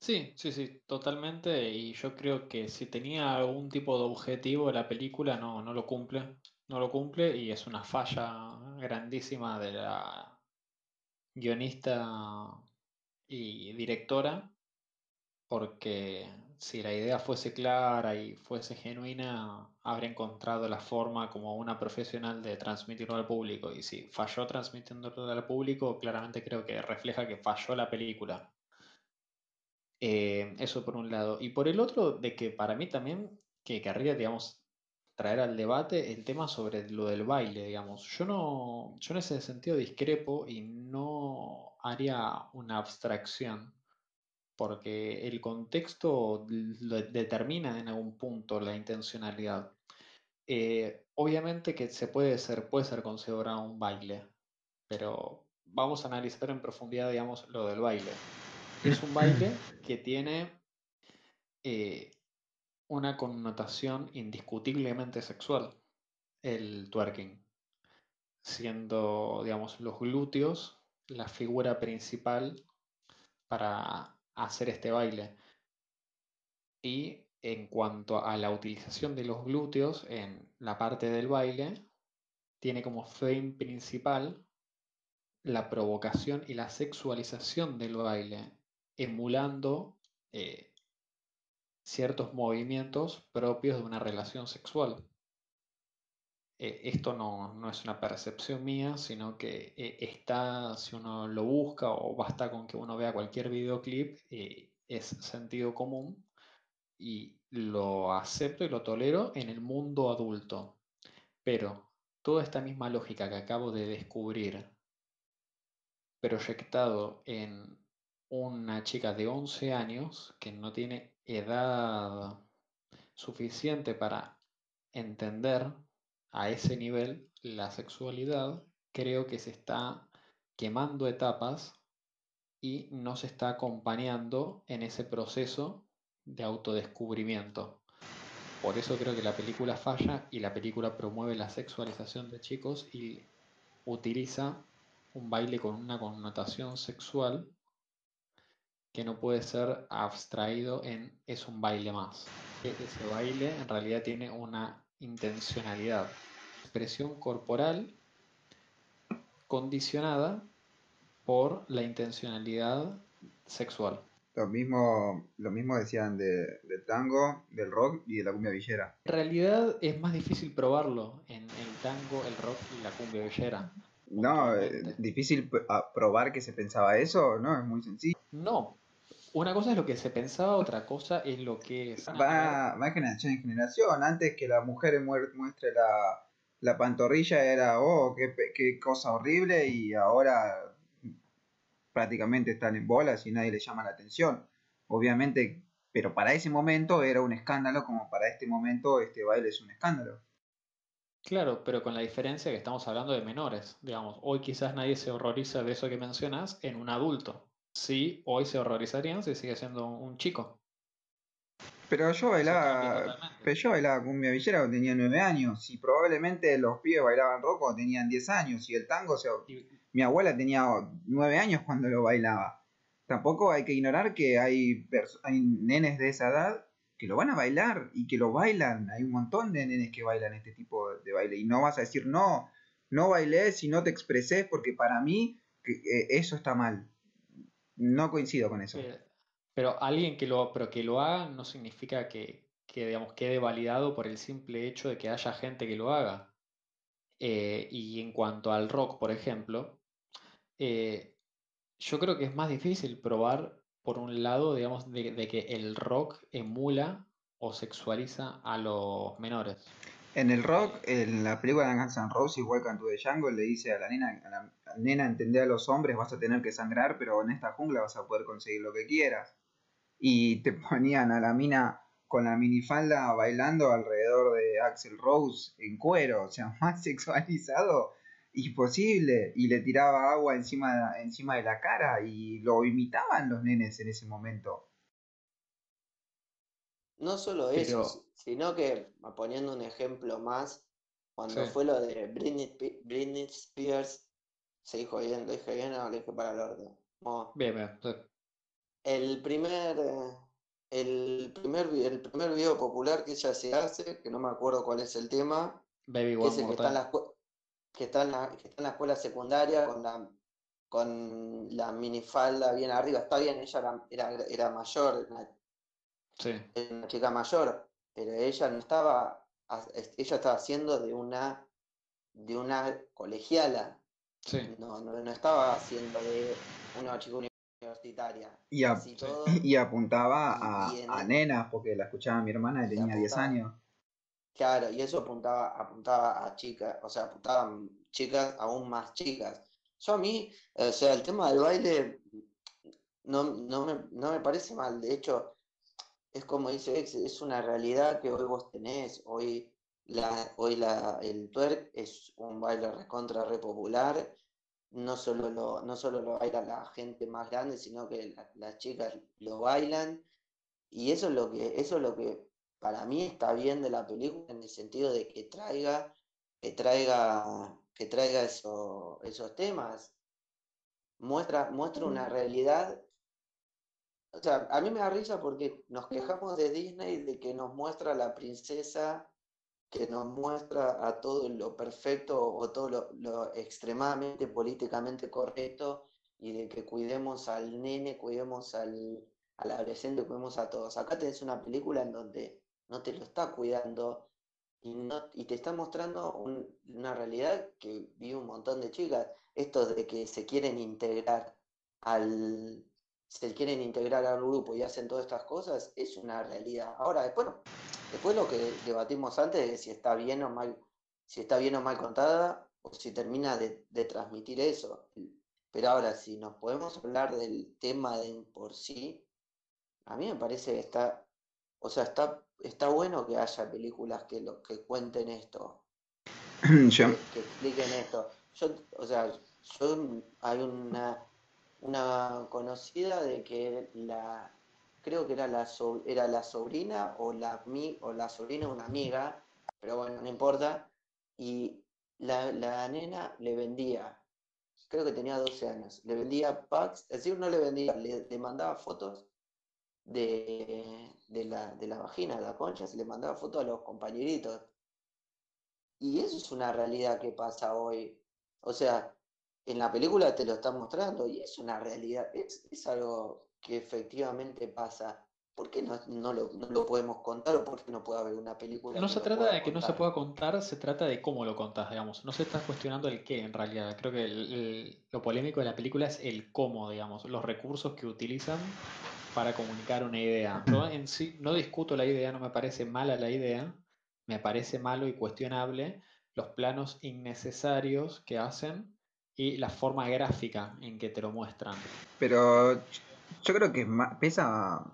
Sí, sí, sí, totalmente. Y yo creo que si tenía algún tipo de objetivo la película, no, no lo cumple. No lo cumple y es una falla grandísima de la guionista y directora, porque si la idea fuese clara y fuese genuina, habría encontrado la forma como una profesional de transmitirlo al público. Y si falló transmitiéndolo al público, claramente creo que refleja que falló la película. Eh, eso por un lado. Y por el otro, de que para mí también, que querría, digamos, traer al debate el tema sobre lo del baile, digamos. Yo no, yo en ese sentido discrepo y no haría una abstracción, porque el contexto lo determina en algún punto la intencionalidad. Eh, obviamente que se puede ser, puede ser considerado un baile, pero vamos a analizar en profundidad, digamos, lo del baile es un baile que tiene eh, una connotación indiscutiblemente sexual, el twerking, siendo, digamos, los glúteos la figura principal para hacer este baile. Y en cuanto a la utilización de los glúteos en la parte del baile, tiene como fin principal la provocación y la sexualización del baile, emulando eh, ciertos movimientos propios de una relación sexual. Eh, esto no, no, es una percepción mía, sino que eh, está, si uno lo busca o basta con que uno vea cualquier videoclip, es sentido común y lo acepto y lo tolero en el mundo adulto. Pero toda esta misma lógica que acabo de descubrir proyectado en una chica de 11 años que no tiene edad suficiente para entender a ese nivel la sexualidad, creo que se está quemando etapas y no se está acompañando en ese proceso de autodescubrimiento. Por eso creo que la película falla y la película promueve la sexualización de chicos y utiliza un baile con una connotación sexual que no puede ser abstraído en es un baile más. E, ese baile en realidad tiene una intencionalidad, expresión corporal condicionada por la intencionalidad sexual. Lo mismo, lo mismo decían de, del tango, del rock y de la cumbia villera. En realidad es más difícil probarlo en el tango, el rock y la cumbia villera. No, eh, difícil probar que se pensaba eso, no, es muy sencillo. No, una cosa es lo que se pensaba, otra cosa es lo que es. Va, va generación en generación. Antes que la mujer muestre la, la pantorrilla era, oh, qué, qué, cosa horrible, y ahora prácticamente están en bolas y nadie le llama la atención. Obviamente, pero para ese momento era un escándalo, como para este momento este baile es un escándalo. Claro, pero con la diferencia que estamos hablando de menores. Digamos, hoy quizás nadie se horroriza de eso que mencionas en un adulto sí, hoy se horrorizarían si sigue siendo un chico. Pero yo bailaba, pero yo bailaba cumbia villera cuando tenía 9 años y probablemente los pibes bailaban rock cuando tenían 10 años y el tango, o sea, Y- mi abuela tenía 9 años cuando lo bailaba. Tampoco hay que ignorar que hay, nenes de esa edad que lo van a bailar y que lo bailan. Hay un montón de nenes que bailan este tipo de baile y no vas a decir no, no bailé si no te expresé porque para mí que, eh, eso está mal. No coincido con eso. Eh, Pero alguien que lo, pero que lo haga no significa que, que, digamos, quede validado por el simple hecho de que haya gente que lo haga. Eh, y en cuanto al rock, por ejemplo, eh, yo creo que es más difícil probar, por un lado, digamos, de, de que el rock emula o sexualiza a los menores. En el rock, en la película de Guns N' Roses, Welcome to the Jungle, le dice a la nena, a la, nena, entender a los hombres, vas a tener que sangrar, pero en esta jungla vas a poder conseguir lo que quieras. Y te ponían a la mina con la minifalda bailando alrededor de Axel Rose en cuero, o sea, más sexualizado imposible. Y le tiraba agua encima, encima de la cara y lo imitaban los nenes en ese momento. No solo eso, si- sino que, poniendo un ejemplo más, cuando Sí. fue lo de Britney, Spe- Britney Spears, se dijo bien, lo dije bien o lo dije para el orden. Mo- Bien, bien. sí. El primer, eh, el primer, el primer video popular que ella se hace, que no me acuerdo cuál es el tema, Baby que es el que está en la, que está en la, que está en la escuela secundaria con la, con la minifalda bien arriba. Está bien, ella era, era, era mayor, Sí, era una chica mayor, pero ella no estaba, ella estaba haciendo de una, de una colegiala, sí. no, no, no estaba haciendo de una chica universitaria. Y, a- Así todo, y apuntaba a, Y en a el- nenas, porque la escuchaba mi hermana que Y tenía 10 apuntaba. años. claro, y eso apuntaba, apuntaba a chicas, o sea, apuntaban chicas aún más chicas. Yo a mí, o sea, el tema del baile no, no me, no me parece mal, de hecho, es como dice Ex, es una realidad que hoy vos tenés, hoy la, hoy la, el twerk es un baile recontra re popular, no solo lo, no solo lo baila la gente más grande, sino que la- las chicas lo bailan, y eso es lo que, eso es lo que para mí está bien de la película, en el sentido de que traiga, que traiga, que traiga eso, esos temas, muestra, muestra una realidad o sea, a mí me da risa porque nos quejamos de Disney de que nos muestra a la princesa, que nos muestra a todo lo perfecto o todo lo, lo extremadamente políticamente correcto y de que cuidemos al nene, cuidemos al, al adolescente, cuidemos a todos. Acá tenés una película en donde no te lo está cuidando y, no, y te está mostrando un- una realidad que vive un montón de chicas. Esto de que se quieren integrar al, se quieren integrar al grupo y hacen todas estas cosas, es una realidad. Ahora, después, después lo que debatimos antes de si está bien o mal, si está bien o mal contada, o si termina de, de transmitir eso. Pero ahora, si nos podemos hablar del tema de por sí, a mí me parece que está, o sea, está, está bueno que haya películas que lo, que cuenten esto, que, que expliquen esto. Yo, o sea, yo hay una, una conocida de que la, creo que era la, era la sobrina o la, o la sobrina de una amiga, pero bueno, no importa, y la, la nena le vendía, creo que tenía 12 años, le vendía packs, es decir, no le vendía, le, le mandaba fotos de, de la, de la vagina, de la concha, le mandaba fotos a los compañeritos. Y eso es una realidad que pasa hoy. O sea, en la película te lo están mostrando y es una realidad, es, es algo que efectivamente pasa. ¿Por qué no, no lo, no lo podemos contar o por qué no puede haber una película No se trata de que no se pueda contar, se trata de cómo lo contás, digamos. No se está cuestionando el qué en realidad. Creo que el- el- lo polémico de la película es el cómo, digamos, los recursos que utilizan para comunicar una idea. Yo en sí no discuto la idea, no me parece mala la idea, me parece malo y cuestionable los planos innecesarios que hacen y la forma gráfica en que te lo muestran. pero yo creo que pesa,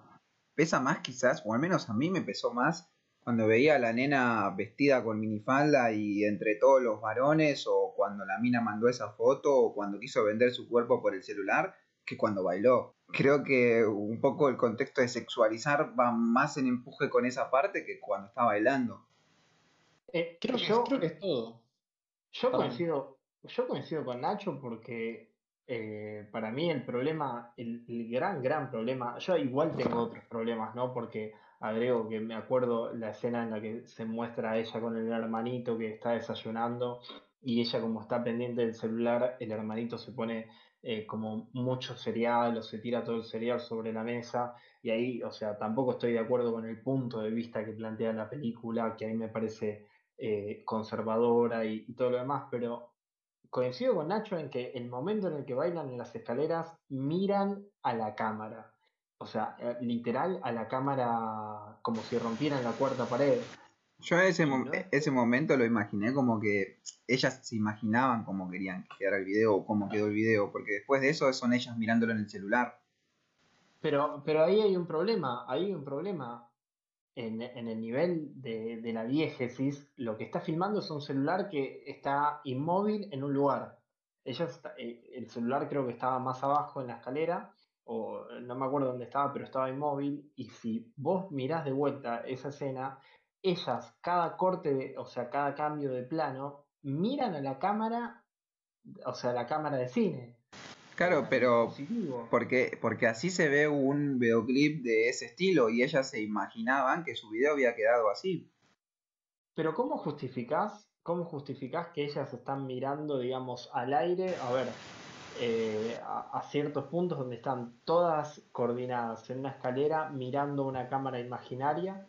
pesa más quizás, o al menos a mí me pesó más cuando veía a la nena vestida con minifalda y entre todos los varones, o cuando la mina mandó esa foto, o cuando quiso vender su cuerpo por el celular, que cuando bailó. Creo que un poco el contexto de sexualizar va más en empuje con esa parte que cuando está bailando. Eh, Creo que, yo, creo que es todo. yo mí. coincido, yo coincido con Nacho porque eh, para mí el problema, el, el gran, gran problema, yo igual tengo otros problemas, ¿no? Porque agrego que me acuerdo la escena en la que se muestra a ella con el hermanito que está desayunando y ella como está pendiente del celular, el hermanito se pone eh, como mucho cereal o se tira todo el cereal sobre la mesa y ahí, o sea, tampoco estoy de acuerdo con el punto de vista que plantea la película, que a mí me parece eh, conservadora y, y todo lo demás, pero coincido con Nacho en que el momento en el que bailan en las escaleras miran a la cámara. O sea, eh, literal a la cámara como si rompieran la cuarta pared. Yo ese, no ese momento lo imaginé como que ellas se imaginaban cómo querían que quedara el video o cómo quedó el video, porque después de eso son ellas mirándolo en el celular. Pero, pero ahí hay un problema, ahí hay un problema. En, el nivel de, la diégesis, lo que está filmando es un celular que está inmóvil en un lugar. Ella eh, el celular creo que estaba más abajo en la escalera, o no me acuerdo dónde estaba, pero estaba inmóvil. Y si vos mirás de vuelta esa escena, ellas, cada corte, de- o sea, cada cambio de plano, miran a la cámara, o sea, la cámara de cine. Claro, pero porque, porque así se ve un videoclip de ese estilo y ellas se imaginaban que su video había quedado así. Pero ¿cómo justificás, cómo justificás que ellas están mirando, digamos, al aire, a ver, eh, a, a ciertos puntos donde están todas coordinadas en una escalera mirando una cámara imaginaria,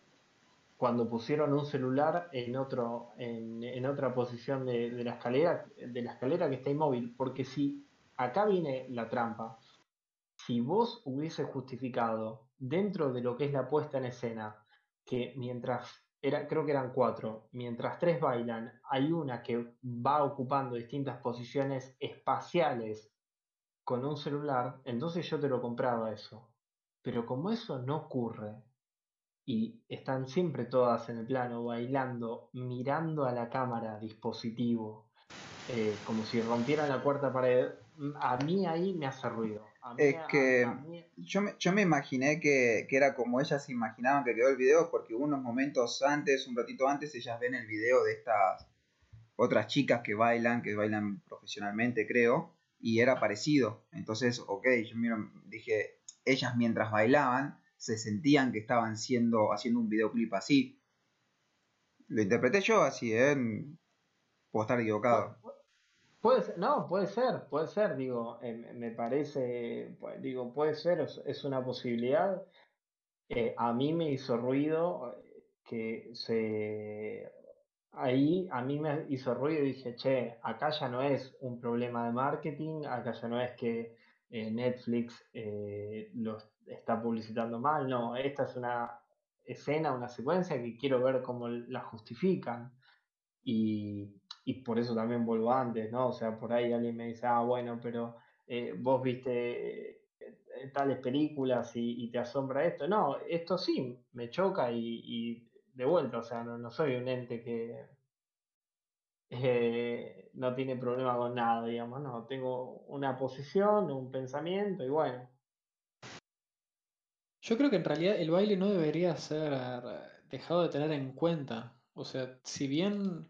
cuando pusieron un celular en otro, en, en otra posición de, de la escalera, de la escalera que está inmóvil? Porque si acá viene la trampa, si vos hubiese justificado dentro de lo que es la puesta en escena, que mientras, era, creo que eran cuatro, mientras tres bailan, hay una que va ocupando distintas posiciones espaciales con un celular, entonces yo te lo compraba eso. Pero como eso no ocurre, y están siempre todas en el plano, bailando, mirando a la cámara, dispositivo, eh, como si rompieran la cuarta pared, a mí ahí me hace ruido. A mí, Es a- que a mí- yo me, yo me imaginé que, que era como ellas se imaginaban que quedó el video porque unos momentos antes, un ratito antes, ellas ven el video de estas otras chicas que bailan, que bailan profesionalmente creo, y era parecido. Entonces, ok, yo miro- dije, ellas mientras bailaban se sentían que estaban siendo, haciendo un videoclip así. Lo interpreté yo así, ¿eh? Puedo estar equivocado. Puede ser, no, puede ser, puede ser, digo, eh, me- parece, pues, digo, puede ser, es, una posibilidad. Eh, a mí me hizo ruido eh, que se... Ahí a mí me hizo ruido y dije, che, acá ya no es un problema de marketing, acá ya no es que eh, Netflix eh, lo está publicitando mal, no, esta es una escena, una secuencia que quiero ver cómo la justifican. Y, y por eso también vuelvo antes, ¿no? O sea, por ahí alguien me dice, ah, bueno, pero eh, vos viste eh, tales películas y, te asombra esto. No, esto sí, me choca y, de vuelta, o sea, no, soy un ente que eh, no tiene problema con nada, digamos, no, tengo una posición, un pensamiento y bueno, Yo creo que en realidad el baile no debería ser dejado de tener en cuenta. O sea, si bien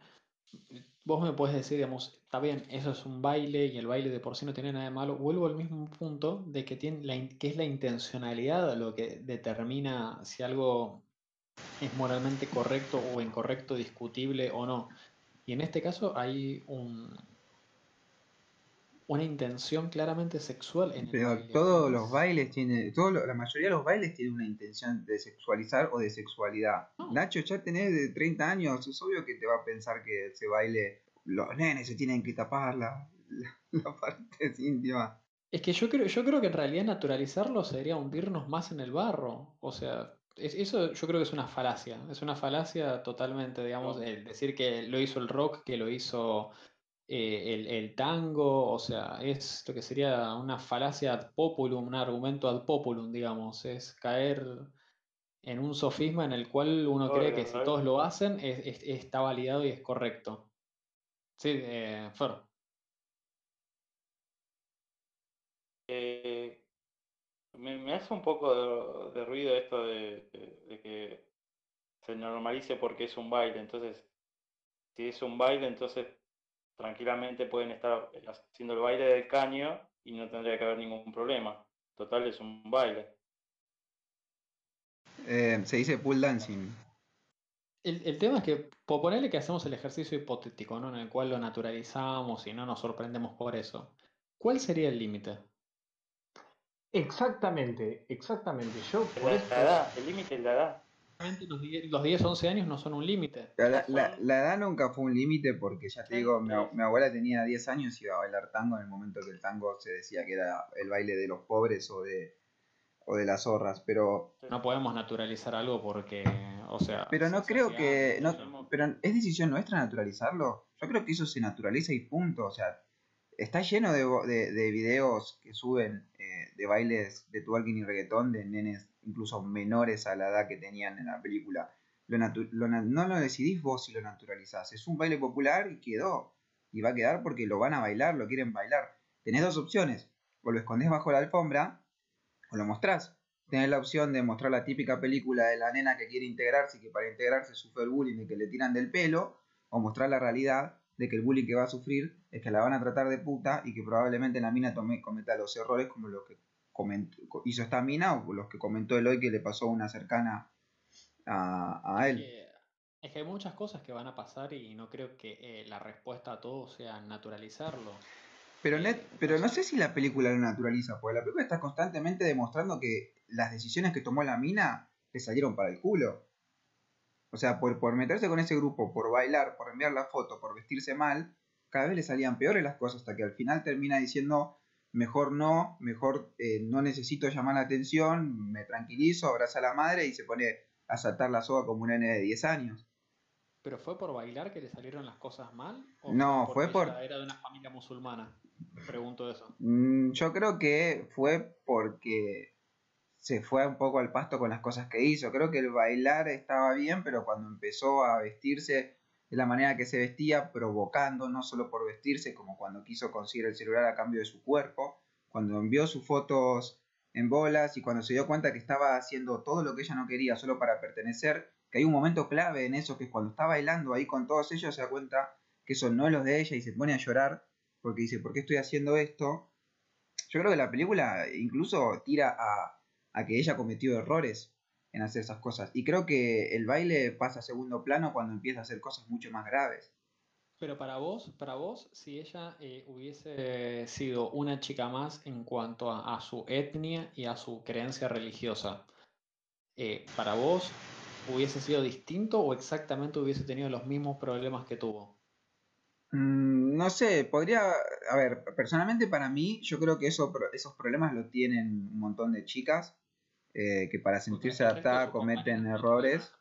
vos me puedes decir, digamos, está bien, eso es un baile y el baile de por sí no tiene nada de malo, vuelvo al mismo punto de que, tiene la, que es la intencionalidad lo que determina si algo es moralmente correcto o incorrecto, discutible o no. Y en este caso hay un, una intención claramente sexual en el Pero baile. todos los es- bailes tienen, todo la mayoría de los bailes tienen una intención de sexualizar o de sexualidad. No. Nacho, ya tenés de 30 años, es obvio que te va a pensar que ese baile, los nenes se tienen que tapar la, la, la parte íntima. Es que yo creo, yo creo que en realidad naturalizarlo sería hundirnos más en el barro. O sea, es- eso yo creo que es una falacia. Es una falacia totalmente, digamos, el decir que lo hizo el rock, que lo hizo eh, el, el tango. O sea, es lo que sería una falacia ad populum, un argumento ad populum, digamos. Es caer en un sofisma en el cual uno cree que si todos lo hacen, es- es- está validado y es correcto. Sí, eh, Fer. Eh, me, hace un poco de, ruido esto de, que se normalice porque es un baile. Entonces, si es un baile, entonces tranquilamente pueden estar haciendo el baile del caño y no tendría que haber ningún problema. Total, es un baile. Eh, se dice pull dancing. El, tema es que, por ponerle que hacemos el ejercicio hipotético, ¿no? En el cual lo naturalizamos y no nos sorprendemos por eso. ¿Cuál sería el límite? Exactamente, exactamente. Yo por la, edad, el límite es la edad. Los 10, 11 años no son un límite. La, edad nunca fue un límite porque ya te digo, mi, mi, abuela tenía 10 años y iba a bailar tango en el momento que el tango se decía que era el baile de los pobres o de, o de las zorras, pero... No podemos naturalizar algo porque, o sea... Pero no creo que... No, pero ¿es decisión nuestra naturalizarlo? Yo creo que eso se naturaliza y punto, o sea, está lleno de, de, videos que suben eh, de bailes de twerking y reggaetón de nenes incluso menores a la edad que tenían en la película. Lo no lo decidís vos si lo naturalizás, es un baile popular y quedó. Y va a quedar porque lo van a bailar, lo quieren bailar. Tenés dos opciones, o lo escondés bajo la alfombra o lo mostrás. Tenés la opción de mostrar la típica película de la nena que quiere integrarse y que para integrarse sufre el bullying y que le tiran del pelo, o mostrar la realidad de que el bullying que va a sufrir es que la van a tratar de puta y que probablemente la mina tome, cometa los errores como los que hizo esta mina o los que comentó hoy que le pasó una cercana a, él. Es que hay muchas cosas que van a pasar y no creo que eh, la respuesta a todo sea naturalizarlo. Pero, net, pero no sé si la película lo naturaliza, porque la película está constantemente demostrando que las decisiones que tomó la mina le salieron para el culo. O sea, por, por meterse con ese grupo, por bailar, por enviar la foto, por vestirse mal, cada vez le salían peores las cosas hasta que al final termina diciendo, mejor no, mejor eh, no necesito llamar la atención, me tranquilizo, abraza a la madre y se pone a saltar la soga como un nene de 10 años. ¿Pero fue por bailar que le salieron las cosas mal? no, fue por... Era de una familia musulmana. Pregunto eso. Mm, yo creo que fue porque se fue un poco al pasto con las cosas que hizo. Creo que el bailar estaba bien, pero cuando empezó a vestirse de la manera que se vestía, provocando, no solo por vestirse, como cuando quiso conseguir el celular a cambio de su cuerpo, cuando envió sus fotos en bolas y cuando se dio cuenta que estaba haciendo todo lo que ella no quería solo para pertenecer, que hay un momento clave en eso, que es cuando está bailando ahí con todos ellos, se da cuenta que eso no es lo de ella y se pone a llorar porque dice, ¿por qué estoy haciendo esto? Yo creo que la película incluso tira a, a que ella cometió errores en hacer esas cosas. Y creo que el baile pasa a segundo plano cuando empieza a hacer cosas mucho más graves. Pero para vos, para vos, si ella eh, hubiese sido una chica más en cuanto a, su etnia y a su creencia religiosa, eh, ¿para vos hubiese sido distinto o exactamente hubiese tenido los mismos problemas que tuvo? Mm, no sé, podría, a ver, personalmente para mí yo creo que eso, esos problemas lo tienen un montón de chicas eh, que para sentirse adaptadas cometen errores.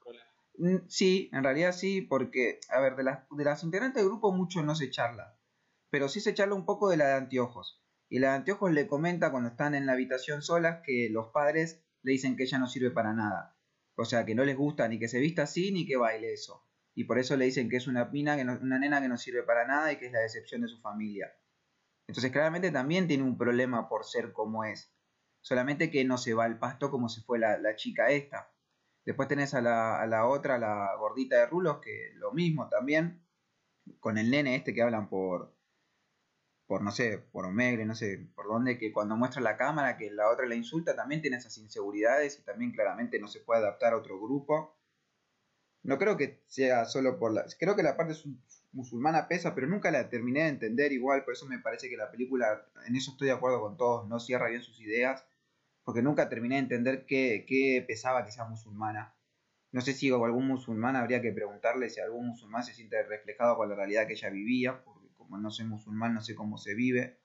Mm, sí, en realidad sí, porque, a ver, de las, de las integrantes del grupo mucho no se charla, pero sí se charla un poco de la de anteojos. Y la de anteojos le comenta cuando están en la habitación solas que los padres le dicen que ella no sirve para nada. O sea, que no les gusta ni que se vista así ni que baile eso. Y por eso le dicen que es una, pina, que una nena que no sirve para nada y que es la decepción de su familia. Entonces claramente también tiene un problema por ser como es solamente que no se va al pasto como se fue la, chica esta. Después tenés a la, a la, otra, la gordita de rulos, que lo mismo también, con el nene este que hablan por, por no sé, por Omegre, no sé por dónde, que cuando muestra la cámara que la otra la insulta, también tiene esas inseguridades y también claramente no se puede adaptar a otro grupo. No creo que sea solo por la... Creo que la parte musulmana pesa, pero nunca la terminé de entender igual, por eso me parece que la película, en eso estoy de acuerdo con todos, no cierra bien sus ideas porque nunca terminé de entender qué, pesaba que sea musulmana. No sé si algún musulmán habría que preguntarle si algún musulmán se siente reflejado con la realidad que ella vivía, porque como no soy musulmán no sé cómo se vive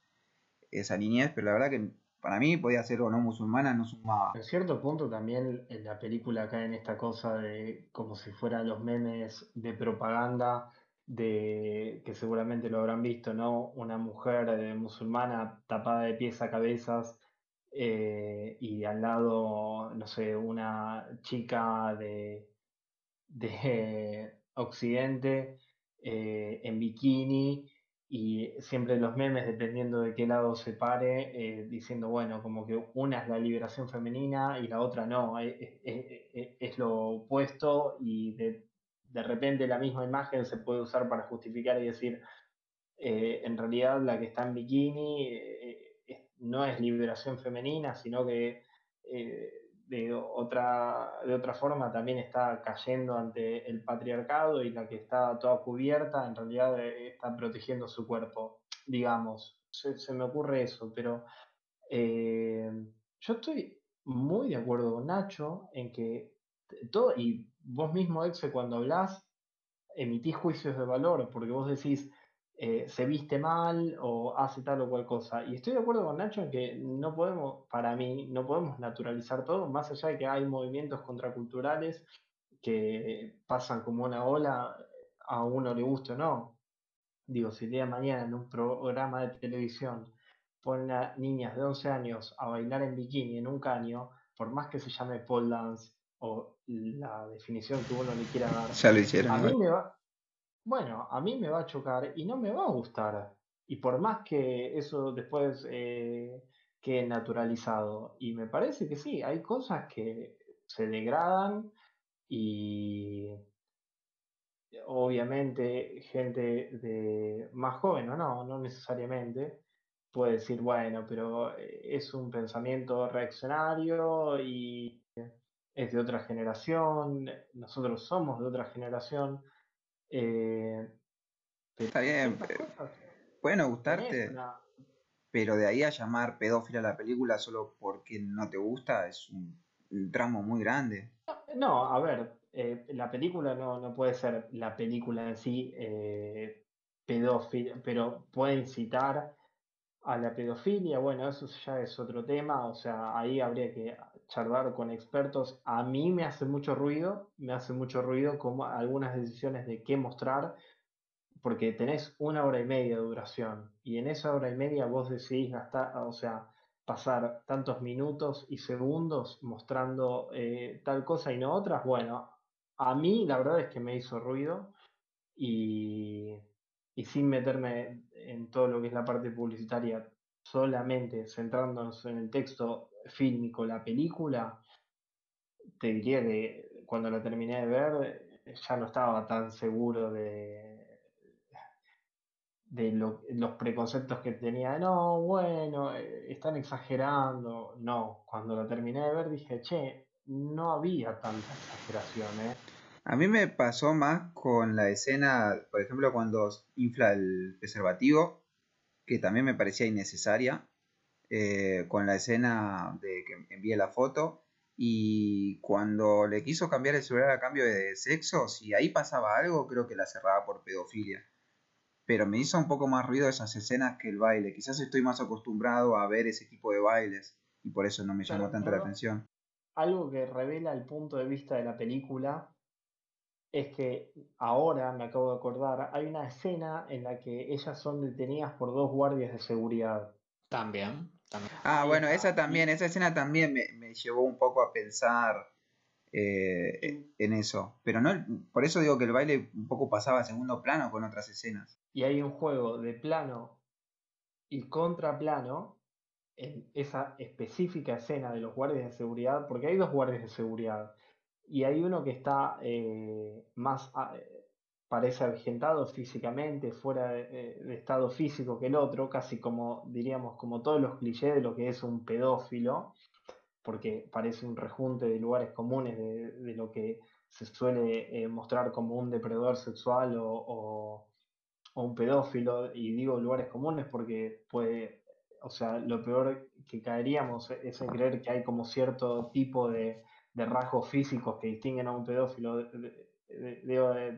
esa niñez, pero la verdad que para mí podía ser o no musulmana, no sumaba. En cierto punto también en la película cae en esta cosa de como si fueran los memes de propaganda de que seguramente lo habrán visto, ¿no? Una mujer eh, musulmana tapada de pies a cabezas eh, y al lado, no sé, una chica de, de Occidente eh, en bikini y siempre los memes, dependiendo de qué lado se pare, diciendo, bueno, como que una es la liberación femenina y la otra no, es, es lo opuesto y de, de, repente la misma imagen se puede usar para justificar y decir, eh, en realidad la que está en bikini eh, no es liberación femenina, sino que de otra, de otra forma también está cayendo ante el patriarcado y la que está toda cubierta en realidad eh, está protegiendo su cuerpo, digamos. Se, me ocurre eso, pero eh, yo estoy muy de acuerdo con Nacho en que todo, y vos mismo, Exe, cuando hablas, emitís juicios de valor, porque vos decís, eh, se viste mal o hace tal o cual cosa. Y estoy de acuerdo con Nacho en que no podemos, para mí, no podemos naturalizar todo, más allá de que hay movimientos contraculturales que pasan como una ola, a uno le guste o no. Digo, si el día de mañana en un programa de televisión ponen a niñas de 11 años a bailar en bikini en un caño, por más que se llame pole dance o la definición que uno le quiera dar, ya lo hicieron. A mí me va, bueno, a mí me va a chocar y no me va a gustar. Y por más que eso después eh, quede naturalizado. Y me parece que sí, hay cosas que se degradan y obviamente gente de más joven o no, no necesariamente, puede decir, bueno, pero eh, es un pensamiento reaccionario y es de otra generación, nosotros somos de otra generación. Eh, Está bien, bueno gustarte, pero de ahí a llamar pedófila a la película solo porque no te gusta es un, tramo muy grande. No, a ver, eh, la película no, no, puede ser la película en sí eh, pedófila, pero puede incitar a la pedofilia, bueno, eso ya es otro tema, o sea, ahí habría que charlar con expertos. A mí me hace mucho ruido, me hace mucho ruido como algunas decisiones de qué mostrar, porque tenés una hora y media de duración y en esa hora y media vos decidís gastar, o sea, pasar tantos minutos y segundos mostrando eh, tal cosa y no otras. Bueno, a mí la verdad es que me hizo ruido y, y sin meterme en todo lo que es la parte publicitaria, solamente centrándonos en el texto fílmico, la película, te diría que cuando la terminé de ver ya no estaba tan seguro de, de los preconceptos que tenía. No, bueno, eh, están exagerando. No, cuando la terminé de ver dije, che, no había tanta exageración, ¿eh? A mí me pasó más con la escena, por ejemplo, cuando infla el preservativo, que también me parecía innecesaria, eh, con la escena de que envíe la foto, y cuando le quiso cambiar el celular a cambio de sexo, si ahí pasaba algo, creo que la cerraba por pedofilia. Pero me hizo un poco más ruido esas escenas que el baile. Quizás estoy más acostumbrado a ver ese tipo de bailes y por eso no me llamó tanto la atención. Algo que revela el punto de vista de la película es que ahora me acabo de acordar, hay una escena en la que ellas son detenidas por dos guardias de seguridad. También. También. Ah, bueno, esa también, esa escena también me, llevó un poco a pensar eh, en eso. Pero no, por eso digo que el baile un poco pasaba a segundo plano con otras escenas. Y hay un juego de plano y contraplano en esa específica escena de los guardias de seguridad, porque hay dos guardias de seguridad y hay uno que está eh, más, ah, eh, parece argentado físicamente, fuera eh, de, estado físico que el otro, casi como, diríamos, como todos los clichés de lo que es un pedófilo, porque parece un rejunte de lugares comunes de, lo que se suele mostrar como un depredador sexual o, o, un pedófilo, y digo lugares comunes porque puede, o sea, lo peor que caeríamos es en creer que hay como cierto tipo de de rasgos físicos que distinguen a un pedófilo de,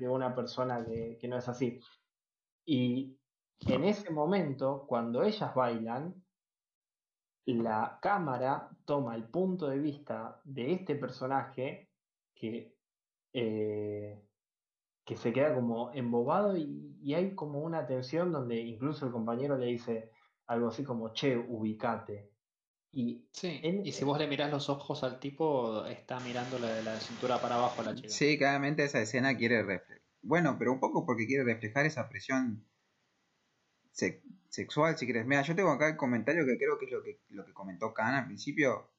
una persona que, no es así. Y en ese momento, cuando ellas bailan, la cámara toma el punto de vista de este personaje que, eh, que se queda como embobado y, y, hay como una tensión donde incluso el compañero le dice algo así como, che, ubicate. Y, sí, y si vos le mirás los ojos al tipo, está mirando de la cintura para abajo a la chica. Sí, claramente esa escena quiere reflejar. Bueno, pero un poco porque quiere reflejar esa presión sexual, si quieres. Mira, yo tengo acá el comentario que creo que es lo que, lo que comentó Khan al principio,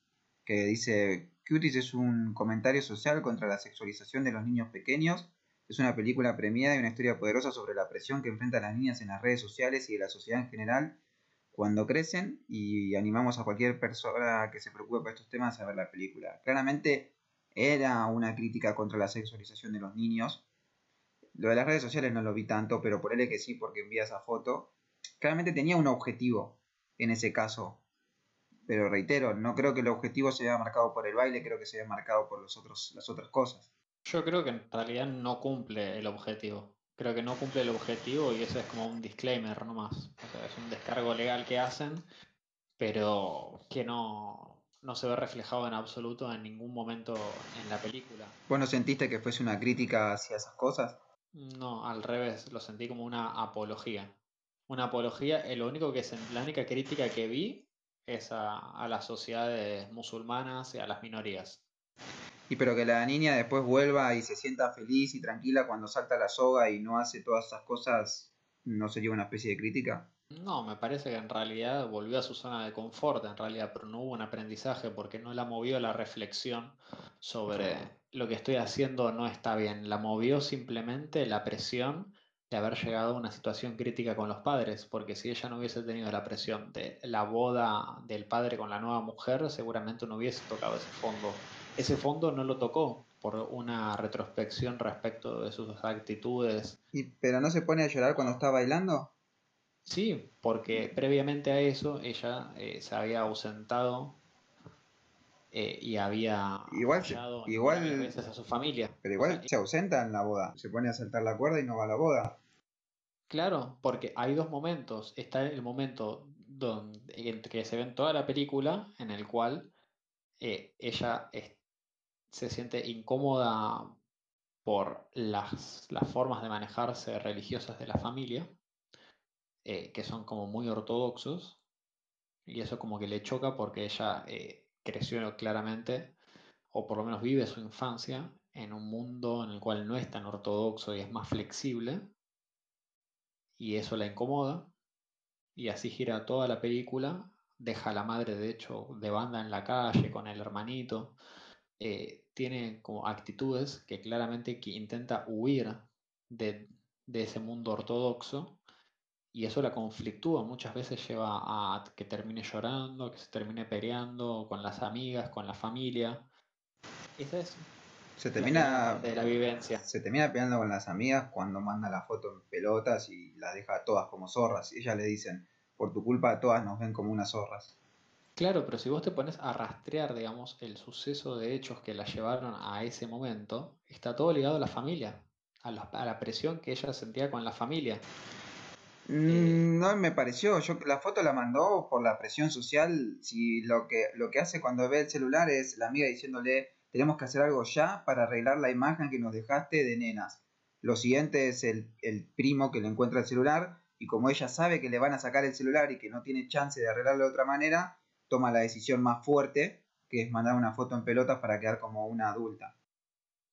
que dice, Cuties es un comentario social contra la sexualización de los niños pequeños. Es una película premiada y una historia poderosa sobre la presión que enfrentan las niñas en las redes sociales y de la sociedad en general cuando crecen y animamos a cualquier persona que se preocupe por estos temas a ver la película. Claramente era una crítica contra la sexualización de los niños. Lo de las redes sociales no lo vi tanto, pero por él que sí, porque envía esa foto. Claramente tenía un objetivo en ese caso. Pero reitero, no creo que el objetivo se haya marcado por el baile, creo que se haya marcado por los otros, las otras cosas. Yo creo que en realidad no cumple el objetivo creo que no cumple el objetivo y eso es como un disclaimer nomás. O sea, es un descargo legal que hacen, pero que no, no se ve reflejado en absoluto en ningún momento en la película. ¿Vos sentiste que fuese una crítica hacia esas cosas? No, al revés, lo sentí como una apología. Una apología, lo único que es la única crítica que vi es a, a las sociedades musulmanas y a las minorías. Y pero que la niña después vuelva y se sienta feliz y tranquila cuando salta la soga y no hace todas esas cosas, ¿no sería una especie de crítica? No, me parece que en realidad volvió a su zona de confort, en realidad, pero no hubo un aprendizaje porque no la movió la reflexión sobre lo que estoy haciendo no está bien. La movió simplemente la presión de haber llegado a una situación crítica con los padres, porque si ella no hubiese tenido la presión de la boda del padre con la nueva mujer, seguramente no hubiese tocado ese fondo ese fondo no lo tocó por una retrospección respecto de sus actitudes. ¿Y, ¿Pero no se pone a llorar cuando está bailando? Sí, porque previamente a eso ella eh, se había ausentado eh, y había igual, igual veces a su familia. Pero igual se ausenta en la boda, se pone a saltar la cuerda y no va a la boda. Claro, porque hay dos momentos. Está el momento donde, en que se ve en toda la película, en el cual eh, ella se siente incómoda por las, formas de manejarse religiosas de la familia, eh, que son como muy ortodoxos, y eso como que le choca porque ella eh, creció claramente, o por lo menos vive su infancia, en un mundo en el cual no es tan ortodoxo y es más flexible, y eso la incomoda, y así gira toda la película, deja a la madre de hecho de banda en la calle con el hermanito, eh, tiene como actitudes que claramente que intenta huir de, ese mundo ortodoxo y eso la conflictúa, muchas veces lleva a que termine llorando, que se termine peleando con las amigas, con la familia. Esa es se termina de la vivencia. Se termina peleando con las amigas cuando manda la foto en pelotas y las deja todas como zorras. Y ellas le dicen, por tu culpa todas nos ven como unas zorras. Claro, pero si vos te pones a rastrear, digamos, el suceso de hechos que la llevaron a ese momento, está todo ligado a la familia, a la, presión que ella sentía con la familia. Mm, no me pareció, yo la foto la mandó por la presión social, si lo que, lo que hace cuando ve el celular es la amiga diciéndole tenemos que hacer algo ya para arreglar la imagen que nos dejaste de nenas. Lo siguiente es el, el primo que le encuentra el celular y como ella sabe que le van a sacar el celular y que no tiene chance de arreglarlo de otra manera, toma la decisión más fuerte, que es mandar una foto en pelotas para quedar como una adulta.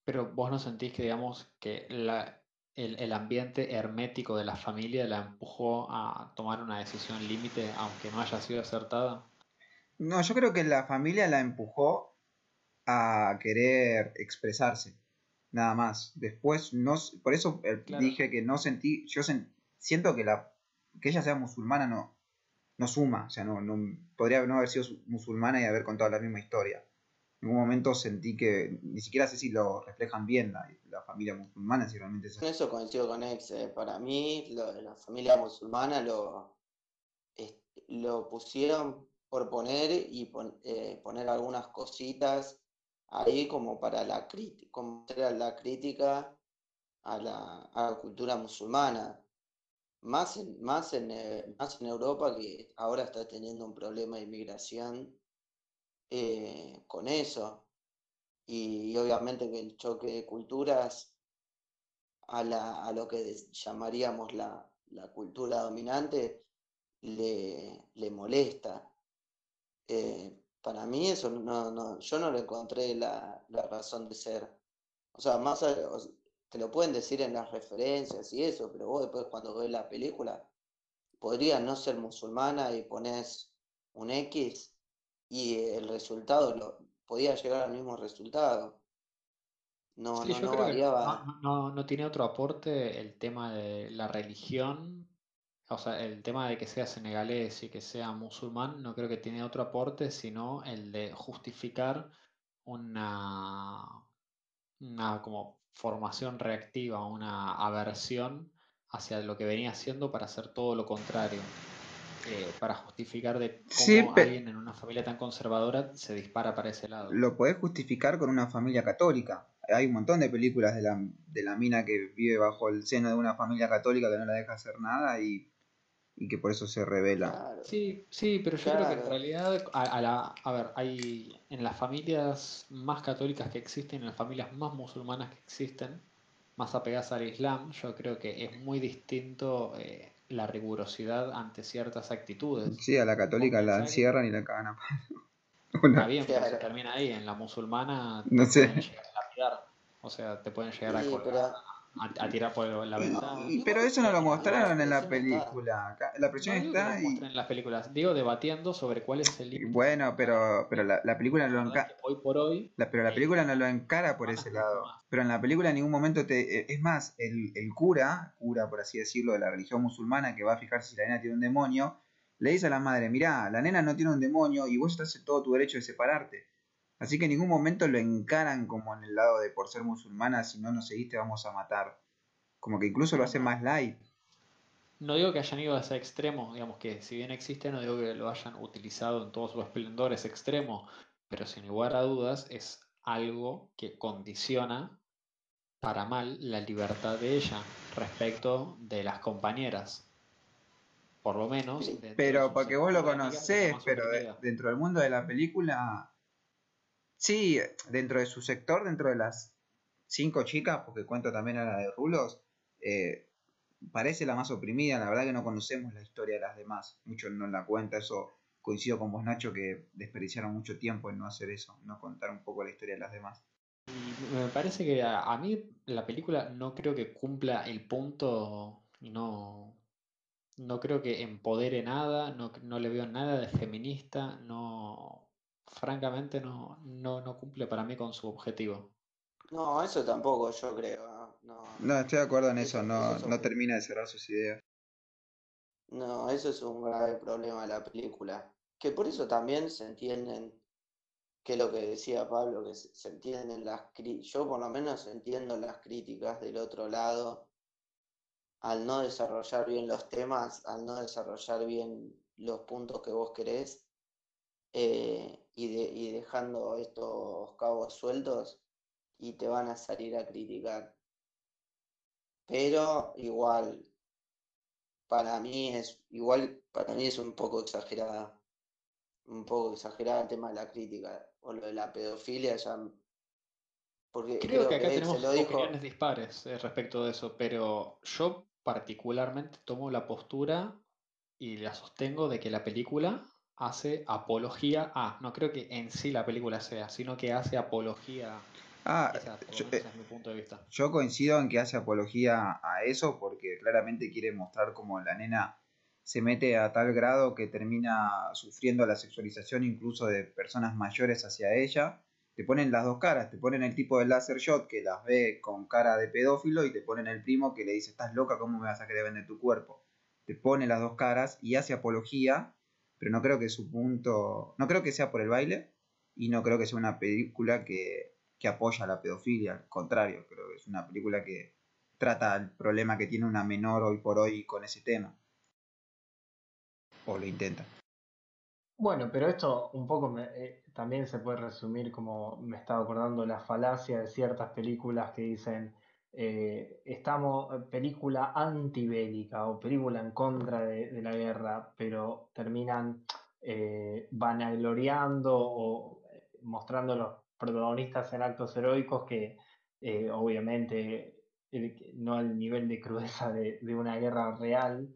Pero vos no sentís que, digamos, que la, el, ambiente hermético de la familia la empujó a tomar una decisión límite, aunque no haya sido acertada? No, yo creo que la familia la empujó a querer expresarse, nada más. Después, no, por eso eh, dije que no sentí, yo siento que, la, que ella sea musulmana no, no suma, o sea, no, no, podría no haber sido musulmana y haber contado la misma historia. En un momento sentí que ni siquiera sé si lo reflejan bien la, familia musulmana, si realmente es eso coincido con Ex. Eh. Para mí, lo la familia musulmana lo, lo pusieron por poner y eh, poner algunas cositas ahí como para la, como la crítica a la, a la cultura musulmana más en, más en, eh, más en Europa que ahora está teniendo un problema de inmigración eh, con eso. Y, obviamente que el choque de culturas a, la, a lo que llamaríamos la, la cultura dominante le, le molesta. Eh, para mí eso no, no, yo no le encontré la, la razón de ser. O sea, más, te lo pueden decir en las referencias y eso, pero vos después cuando ves la película podría no ser musulmana y pones un X y el resultado lo, podía llegar al mismo resultado. No, Sí, no, variaba. no, no, no tiene otro aporte el tema de la religión, o sea, el tema de que sea senegalés y que sea musulmán, no creo que tiene otro aporte, sino el de justificar una, una como formación reactiva, una aversión hacia lo que venía haciendo para hacer todo lo contrario, eh, para justificar de Sí, cómo alguien en una familia tan conservadora se dispara para ese lado. lo podés justificar con una familia católica. Hay un montón de películas de la, de la mina que vive bajo el seno de una familia católica que no la deja hacer nada y, y que por eso se revela. Claro. Sí, sí, pero yo creo que en Claro. realidad, a, a la, a ver, hay en las familias más católicas que existen, en las familias más musulmanas que existen, más apegadas al Islam, yo creo que es muy distinto eh, la rigurosidad ante ciertas actitudes. Sí, a la católica la encierran y la cagan a palo. Está bien, pero se Claro. termina ahí. En la musulmana No te sé. pueden llegar a lapidar, o sea, te pueden llegar a Sí, colgar, pero a, a tirar por la ventana. Pero eso no lo mostraron en la película. La presión no está lo y, en las películas, digo debatiendo sobre cuál es el límite. bueno, pero, pero la, la película no lo verdad enca- es que hoy por hoy la- pero la eh, película no lo encara por ese lado. Pero en la película en ningún momento te. eh, Es más, el, el cura, cura por así decirlo, de la religión musulmana, que va a fijarse si la nena tiene un demonio, le dice a la madre, mirá, la nena no tiene un demonio y vos estás en todo tu derecho de separarte. Así que en ningún momento lo encaran como en el lado de por ser musulmana, si no nos seguiste vamos a matar. Como que incluso lo hace más light. No digo que hayan ido a ese extremo, digamos que si bien existe, no digo que lo hayan utilizado en todo su esplendor ese extremo, pero sin lugar a dudas es algo que condiciona para mal la libertad de ella respecto de las compañeras. Por lo menos. Pero porque vos lo conocés, pero de- dentro del mundo de la película, sí, dentro de su sector, dentro de las cinco chicas, porque cuento también a la de Rulos, eh, parece la más oprimida, la verdad que no conocemos la historia de las demás, mucho no la cuenta, eso coincido con vos Nacho que desperdiciaron mucho tiempo en no hacer eso, no contar un poco la historia de las demás. Y me parece que a, a mí la película no creo que cumpla el punto, no, no creo que empodere nada, no, no le veo nada de feminista, no, francamente no, no, no cumple para mí con su objetivo. No, eso tampoco yo creo. ¿ah? No, No, estoy de acuerdo en Eso- eso, no, eso no termina de cerrar sus ideas. no, eso es un grave problema de la película. Que por eso también se entienden, que es lo que decía Pablo, que se, se entienden las críticas. Yo por lo menos entiendo las críticas del otro lado al no desarrollar bien los temas, al no desarrollar bien los puntos que vos querés eh, y, de- y dejando estos cabos sueltos y te van a salir a criticar. Pero igual, para mí es, igual para mí es un poco exagerada, un poco exagerada el tema de la crítica o lo de la pedofilia ya, porque Creo que acá tenemos dijo, opiniones dispares eh, respecto de eso, pero yo particularmente tomo la postura y la sostengo de que la película hace apología a, no creo que en sí la película sea, sino que hace apología Ah, Quizás, yo- menos eh, es mi punto de vista. Yo coincido en que hace apología a eso porque claramente quiere mostrar cómo la nena se mete a tal grado que termina sufriendo la sexualización incluso de personas mayores hacia ella. Te ponen las dos caras, te ponen el tipo de láser shot que las ve con cara de pedófilo y te ponen el primo que le dice, estás loca, ¿cómo me vas a querer vender tu cuerpo? Te pone las dos caras y hace apología, pero no creo que su punto, no creo que sea por el baile y no creo que sea una película que, que apoya la pedofilia, al contrario, creo que es una película que trata el problema que tiene una menor hoy por hoy con ese tema. O lo intenta. Bueno, pero esto un poco eh, también se puede resumir como me estaba acordando la falacia de ciertas películas que dicen eh, estamos eh, película antibélica o película en contra de, la guerra, pero terminan eh, vanagloriando o eh, mostrando a los protagonistas en actos heroicos que eh, obviamente no al nivel de crudeza de, de una guerra real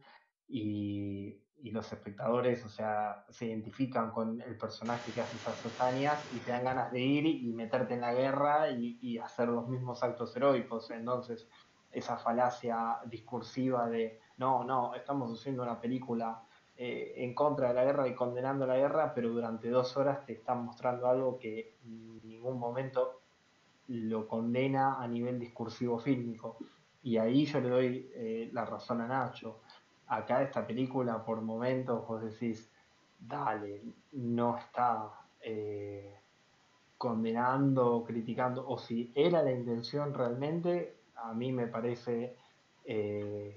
y, y los espectadores, o sea, se identifican con el personaje que hace esas hazañas y te dan ganas de ir y meterte en la guerra y, y hacer los mismos actos heroicos. Entonces, esa falacia discursiva de no, no, estamos haciendo una película eh, en contra de la guerra y condenando la guerra, pero durante dos horas te están mostrando algo que en ningún momento lo condena a nivel discursivo fílmico. Y ahí yo le doy eh, la razón a Nacho. Acá esta película, por momentos, vos decís, dale, no está eh, condenando, criticando, o si era la intención realmente, a mí me parece, eh,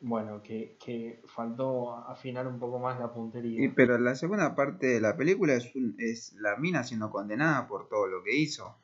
bueno, que, que, faltó afinar un poco más la puntería. pero la segunda parte de la película es, es la mina siendo condenada por todo lo que hizo.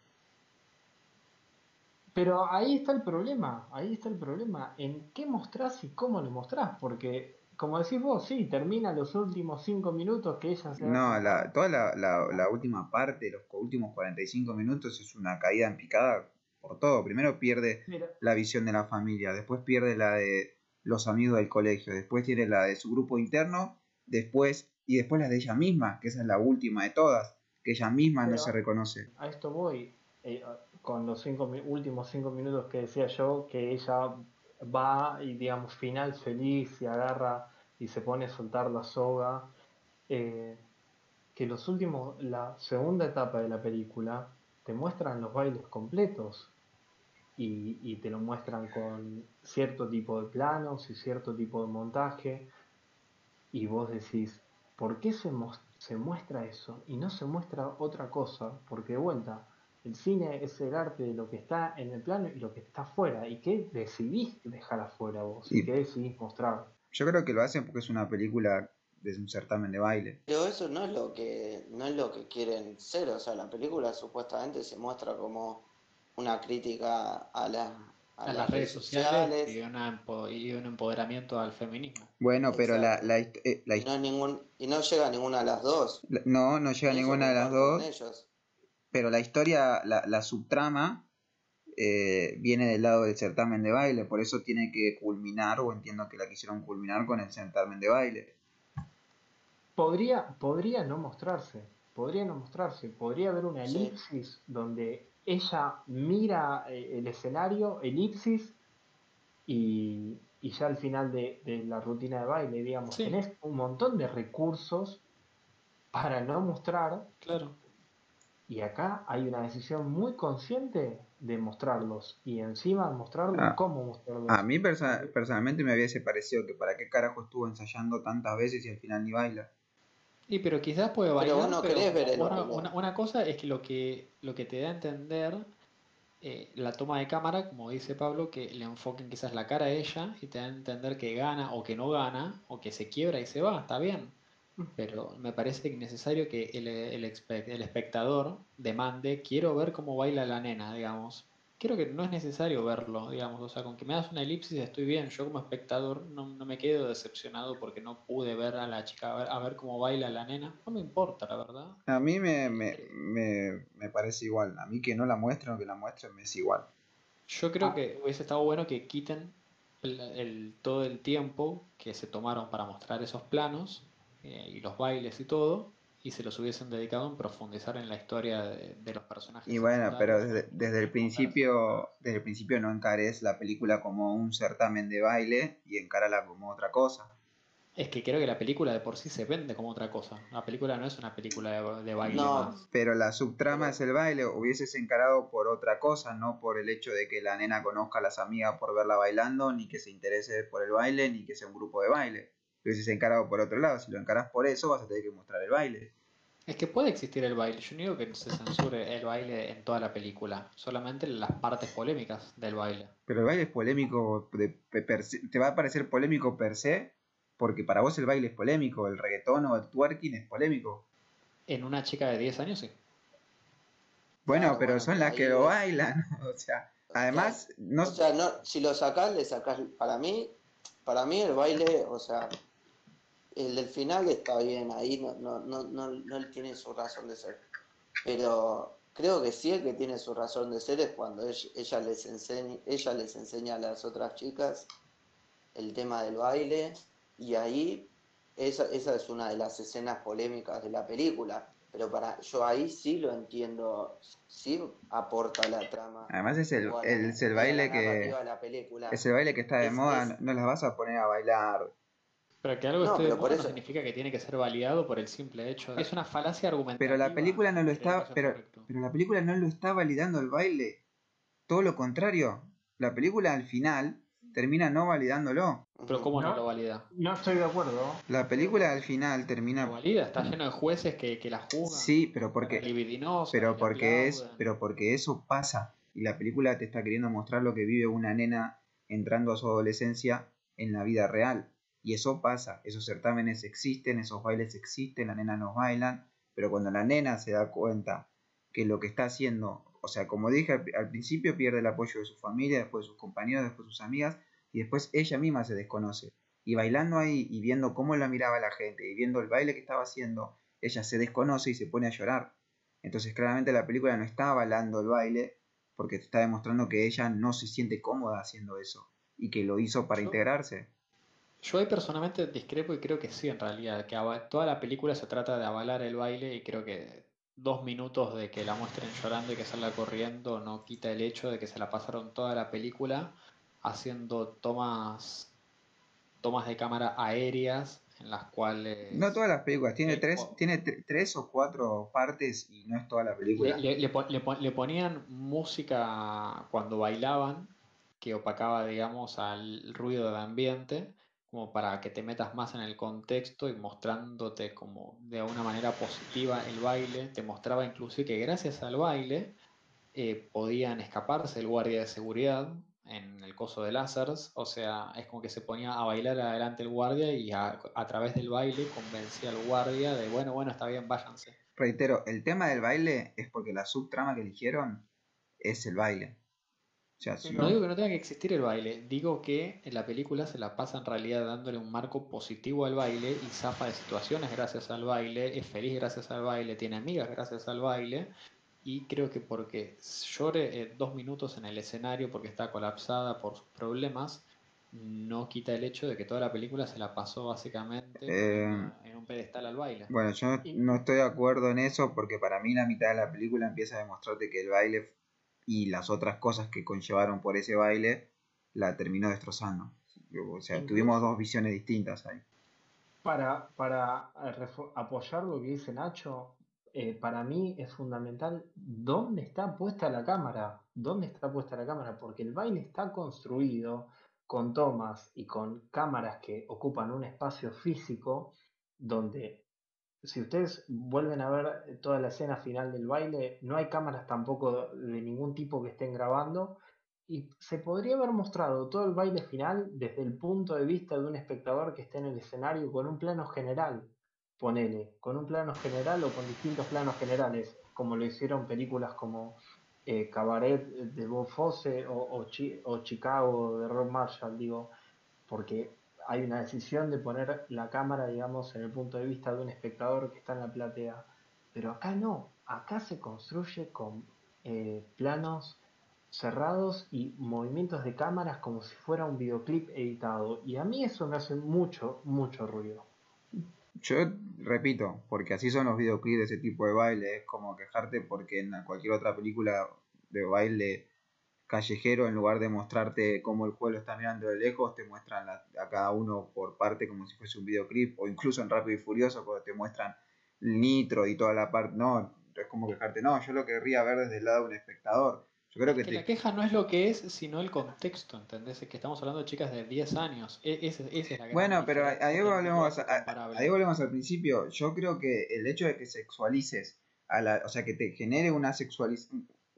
Pero ahí está el problema, ahí está el problema, en qué mostrás y cómo lo mostrás, porque como decís vos, sí, termina los últimos cinco minutos que ella se... No, la, toda la, la, última parte, los últimos 45 minutos es una caída en picada por todo. Primero pierde la visión de la familia, después pierde la de los amigos del colegio, después tiene la de su grupo interno, después y después la de ella misma, que esa es la última de todas, que ella misma no se reconoce. A esto voy, eh, con los últimos cinco minutos que decía yo, que ella va y digamos final feliz y agarra y se pone a soltar la soga. Eh, que los últimos, la segunda etapa de la película te muestran los bailes completos y, y, te lo muestran con cierto tipo de planos y cierto tipo de montaje y vos decís, ¿por qué se, se muestra eso y no se muestra otra cosa? Porque de vuelta, el cine es el arte de lo que está en el plano y lo que está afuera. ¿Y qué decidís dejar afuera vos? ¿Y, qué decidís mostrar? Yo creo que lo hacen porque es una película de un certamen de baile. Pero eso no es lo que no es lo que quieren ser, o sea, la película supuestamente se muestra como una crítica a, la, a, las, redes sociales, y, un empoderamiento al feminismo. Bueno, pero la, la, eh, y, no ningún, y no llega a ninguna de las dos. No, no llega a ninguna de las dos pero la historia, la, la subtrama, eh, viene del lado del certamen de baile, por eso tiene que culminar, o entiendo que la quisieron culminar con el certamen de baile. Podría, podría no mostrarse, podría no mostrarse, podría haber una elipsis donde ella mira eh, el escenario, elipsis, y, y ya al final de, de, la rutina de baile, digamos, tenés un montón de recursos para no mostrar. Claro. Y acá hay una decisión muy consciente de mostrarlos y encima mostrarlos ah, cómo mostrarlos. A mí personalmente me hubiese parecido que para qué carajo estuvo ensayando tantas veces y al final ni baila. Y pero quizás puede bailar. Pero una, cosa es que lo que lo que te da a entender eh, la toma de cámara, como dice Pablo, que le enfoquen quizás la cara a ella y te da a entender que gana o que no gana o que se quiebra y se va, está bien pero me parece necesario que el, el, el, espectador demande, quiero ver cómo baila la nena, digamos. Creo que no es necesario verlo, digamos, o sea, con que me das una elipsis estoy bien, yo como espectador no, no me quedo decepcionado porque no pude ver a la chica, a ver, a ver, cómo baila la nena, no me importa, la verdad. A mí me, me, me, me parece igual, a mí que no la muestren o que la muestren me es igual. Yo creo que hubiese estado bueno que quiten el, todo el tiempo que se tomaron para mostrar esos planos eh, y los bailes y todo, y se los hubiesen dedicado en profundizar en la historia de, los personajes. Y bueno, pero desde, el principio, desde el principio no encares la película como un certamen de baile y encárala como otra cosa. Es que creo que la película de por sí se vende como otra cosa. La película no es una película de, baile. No, pero la subtrama es el baile. Hubieses encarado por otra cosa, no por el hecho de que la nena conozca a las amigas por verla bailando, ni que se interese por el baile, ni que sea un grupo de baile hubieses encarado por otro lado. Si lo encaras por eso, vas a tener que mostrar el baile. Es que puede existir el baile. Yo no digo que se censure el baile en toda la película, solamente las partes polémicas del baile. Pero el baile es polémico, te va a parecer polémico per se, porque para vos el baile es polémico, el reggaetón o el twerking es polémico. En una chica de 10 años sí. Bueno, pero son las que lo bailan, o sea, además no... O sea, no, si lo sacás, le sacás, para mí, para mí el baile, o sea, el del final está bien, ahí no, no, no, no, no tiene su razón de ser. Pero creo que sí el que tiene su razón de ser es cuando ella, les enseña, ella les enseña a las otras chicas el tema del baile y ahí esa, esa es una de las escenas polémicas de la película. Pero para yo ahí sí lo entiendo, sí aporta la trama. Además es el, el, es el baile que la película. es el baile que está de Es- moda, es- no las vas a poner a bailar. Pero que algo No, esté de moda no eso- significa que tiene que ser validado por el simple hecho. Es una falacia argumentativa. Pero la película no lo está, pero, correcto. pero la película no lo está validando el baile. Todo lo contrario. La película al final termina no validándolo. Pero. ¿cómo no, No. lo valida? No estoy de acuerdo. La película al final Lo termina valida, está lleno de jueces que, que la juzgan. sí, pero porque pero porque es pero porque eso pasa y la película te está queriendo mostrar lo que vive una nena entrando a su adolescencia en la vida real y eso pasa esos certámenes existen esos bailes existen las nenas los bailan pero cuando la nena se da cuenta que lo que está haciendo o sea como dije al, al principio pierde el apoyo de su familia después de sus compañeros después de sus amigas y después ella misma se desconoce y bailando ahí y viendo cómo la miraba la gente y viendo el baile que estaba haciendo ella se desconoce y se pone a llorar entonces claramente la película no está avalando el baile porque te está demostrando que ella no se siente cómoda haciendo eso y que lo hizo para integrarse. Yo ahí personalmente discrepo y creo que sí, en realidad, que toda la película se trata de avalar el baile y creo que dos minutos de que la muestren llorando y que salga corriendo no quita el hecho de que se la pasaron toda la película haciendo tomas, tomas de cámara aéreas en las cuales No todas las películas, tiene Eh, tres, tiene tre- tres o cuatro partes y no es toda la película. Le, le- le pon- le pon- le ponían música cuando bailaban que opacaba, digamos, al ruido de ambiente, como para que te metas más en el contexto y mostrándote como de una manera positiva el baile. Te mostraba inclusive que gracias al baile eh, podían escaparse el guardia de seguridad en el coso de láseres, o sea, es como que se ponía a bailar adelante el guardia y a, a través del baile convencía al guardia de, bueno, bueno, está bien, váyanse. Reitero, el tema del baile es porque la subtrama que eligieron es el baile. O sea, si No digo que no tenga que existir el baile, digo que en la película se la pasa en realidad dándole un marco positivo al baile y zafa de situaciones gracias al baile, es feliz gracias al baile, tiene amigas gracias al baile y creo que porque llore eh, dos minutos en el escenario porque está colapsada por sus problemas, no quita el hecho de que toda la película se la pasó básicamente Eh, en un pedestal al baile. Bueno, yo no estoy de acuerdo en eso porque para mí la mitad de la película empieza a demostrarte que el baile y las otras cosas que conllevaron por ese baile la terminó destrozando. O sea, tuvimos dos visiones distintas ahí. Para, para eh, apoyar lo que dice Nacho, eh, para mí es fundamental dónde está puesta la cámara, dónde está puesta la cámara, porque el baile está construido con tomas y con cámaras que ocupan un espacio físico donde si ustedes vuelven a ver toda la escena final del baile, no hay cámaras tampoco de ningún tipo que estén grabando y se podría haber mostrado todo el baile final desde el punto de vista de un espectador que esté en el escenario con un plano general, ponele, con un plano general o con distintos planos generales, como lo hicieron películas como eh, Cabaret de Bob Fosse o, o Chi- o Chicago de Rob Marshall, digo, porque hay una decisión de poner la cámara, digamos, en el punto de vista de un espectador que está en la platea. Pero acá no, acá se construye con eh, planos cerrados y movimientos de cámaras como si fuera un videoclip editado. Y a mí eso me hace mucho, mucho ruido. Yo repito, porque así son los videoclips de ese tipo de baile, es como quejarte porque en cualquier otra película de baile callejero, en lugar de mostrarte cómo el juego lo está mirando de lejos, te muestran a cada uno por parte como si fuese un videoclip, o incluso en Rápido y Furioso, cuando te muestran el nitro y toda la parte, no, es como quejarte, no, yo lo querría ver desde el lado de un espectador. Yo creo que, que te, la queja no es lo que es, sino el contexto, ¿entendés? Es que estamos hablando de chicas de 10 años. E- esa es la gran Bueno, pero ahí volvemos, a- ahí volvemos al principio. Yo creo que el hecho de que sexualices, a la, o sea, que te genere una, sexualiz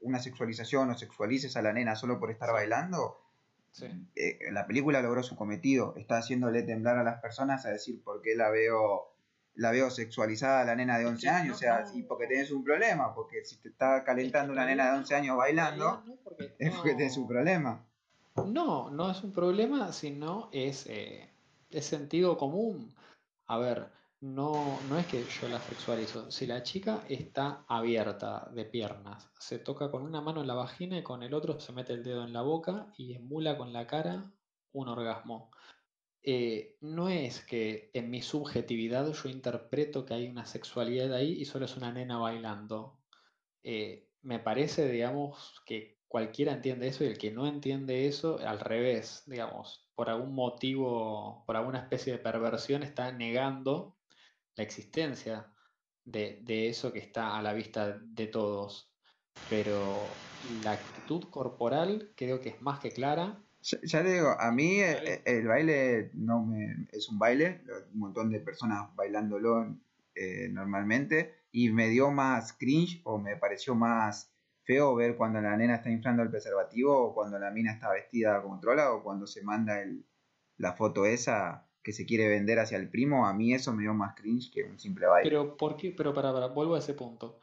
una sexualización o sexualices a la nena solo por estar Sí. bailando, Sí. eh, la película logró su cometido. Está haciéndole temblar a las personas a decir por qué la veo la veo sexualizada a la nena de 11 que años, no- o sea, no- y porque tenés un problema, porque si te está calentando una nena de 11 años bailando, no, porque es porque tenés un problema. No, no es un problema, sino es, eh, es sentido común. A ver, no, no es que yo la sexualizo. Si la chica está abierta de piernas, se toca con una mano en la vagina y con el otro se mete el dedo en la boca y emula con la cara un orgasmo. eh, no es que en mi subjetividad yo interpreto que hay una sexualidad ahí y solo es una nena bailando. Eh, me parece, digamos, que cualquiera entiende eso y el que no entiende eso, al revés, digamos, por algún motivo, por alguna especie de perversión, está negando la existencia de, de eso que está a la vista de todos. Pero la actitud corporal creo que es más que clara Ya, ya te digo, a mí el baile no me, es un baile, un montón de personas bailándolo eh, normalmente, y me dio más cringe o me pareció más feo ver cuando la nena está inflando el preservativo o cuando la mina está vestida como trola o cuando se manda el, la foto esa que se quiere vender hacia el primo, a mí eso me dio más cringe que un simple baile. Pero, ¿por qué? Pero para, para, vuelvo a ese punto.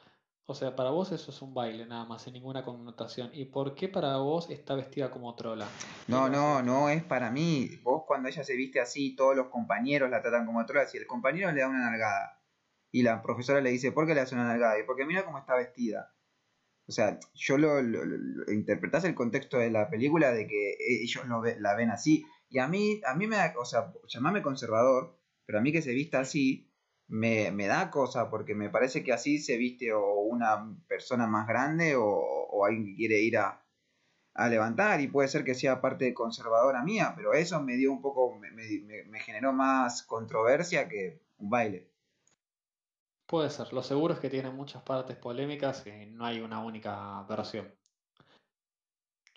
O sea, para vos eso es un baile nada más, sin ninguna connotación. ¿Y por qué para vos está vestida como trola? ¿Qué No, no, no es para mí. Vos cuando ella se viste así, todos los compañeros la tratan como trola. Si el compañero le da una nalgada y la profesora le dice, ¿por qué le hace una nalgada? Y porque mira cómo está vestida. O sea, yo lo, lo, lo- lo- interpretás el contexto de la película de que ellos lo ve- la ven así. Y a mí, a mí me da, o sea, llamame conservador, pero a mí que se vista así me, me da cosa porque me parece que así se viste o una persona más grande o, o alguien que quiere ir a, a levantar y puede ser que sea parte conservadora mía, pero eso me dio un poco, me, me- me generó más controversia que un baile. Puede ser. Lo seguro es que tiene muchas partes polémicas y no hay una única versión.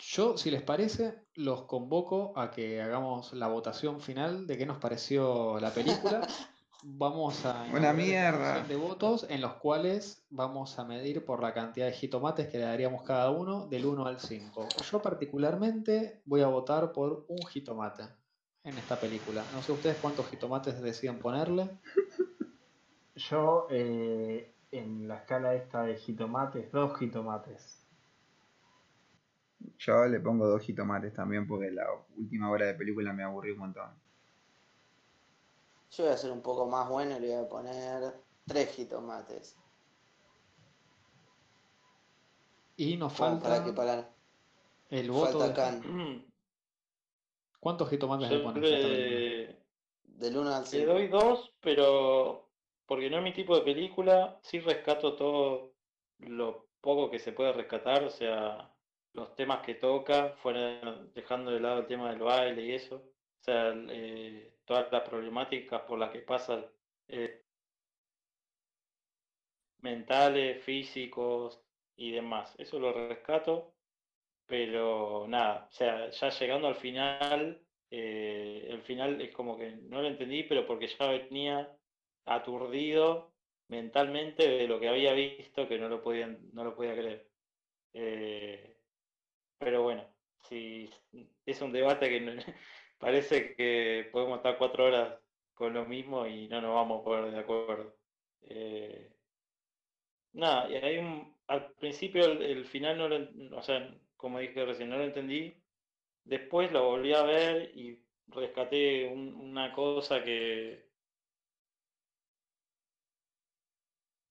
Yo, si les parece, los convoco a que hagamos la votación final de qué nos pareció la película. Vamos a Una mierda. de votos en los cuales vamos a medir por la cantidad de jitomates que le daríamos cada uno del 1 al 5. Yo particularmente voy a votar por un jitomate en esta película. No sé ustedes cuántos jitomates deciden ponerle. Yo, eh, en la escala esta de jitomates, dos jitomates. Yo le pongo dos jitomates también porque la última hora de película me aburrí un montón. Yo voy a ser un poco más bueno y le voy a poner tres jitomates. Y nos falta para que para. el voto Falta de... Can. ¿Cuántos jitomates le pones le, Del 1 al le 5. doy dos, pero porque no es mi tipo de película, sí rescato todo lo poco que se puede rescatar, o sea, los temas que toca, fuera dejando de lado el tema del baile y eso, o sea, eh, todas las problemáticas por las que pasan eh, mentales, físicos y demás, eso lo rescato, pero nada, o sea, ya llegando al final, eh, el final es como que no lo entendí, pero porque ya venía aturdido mentalmente de lo que había visto que no lo podían, no lo podía creer. Eh, pero bueno, si es un debate que parece que podemos estar cuatro horas con lo mismo y no nos vamos a poner de acuerdo. Eh, nada, y hay un, al principio el, final no lo, o sea, como dije recién, no lo entendí. Después lo volví a ver y rescaté un- una cosa que,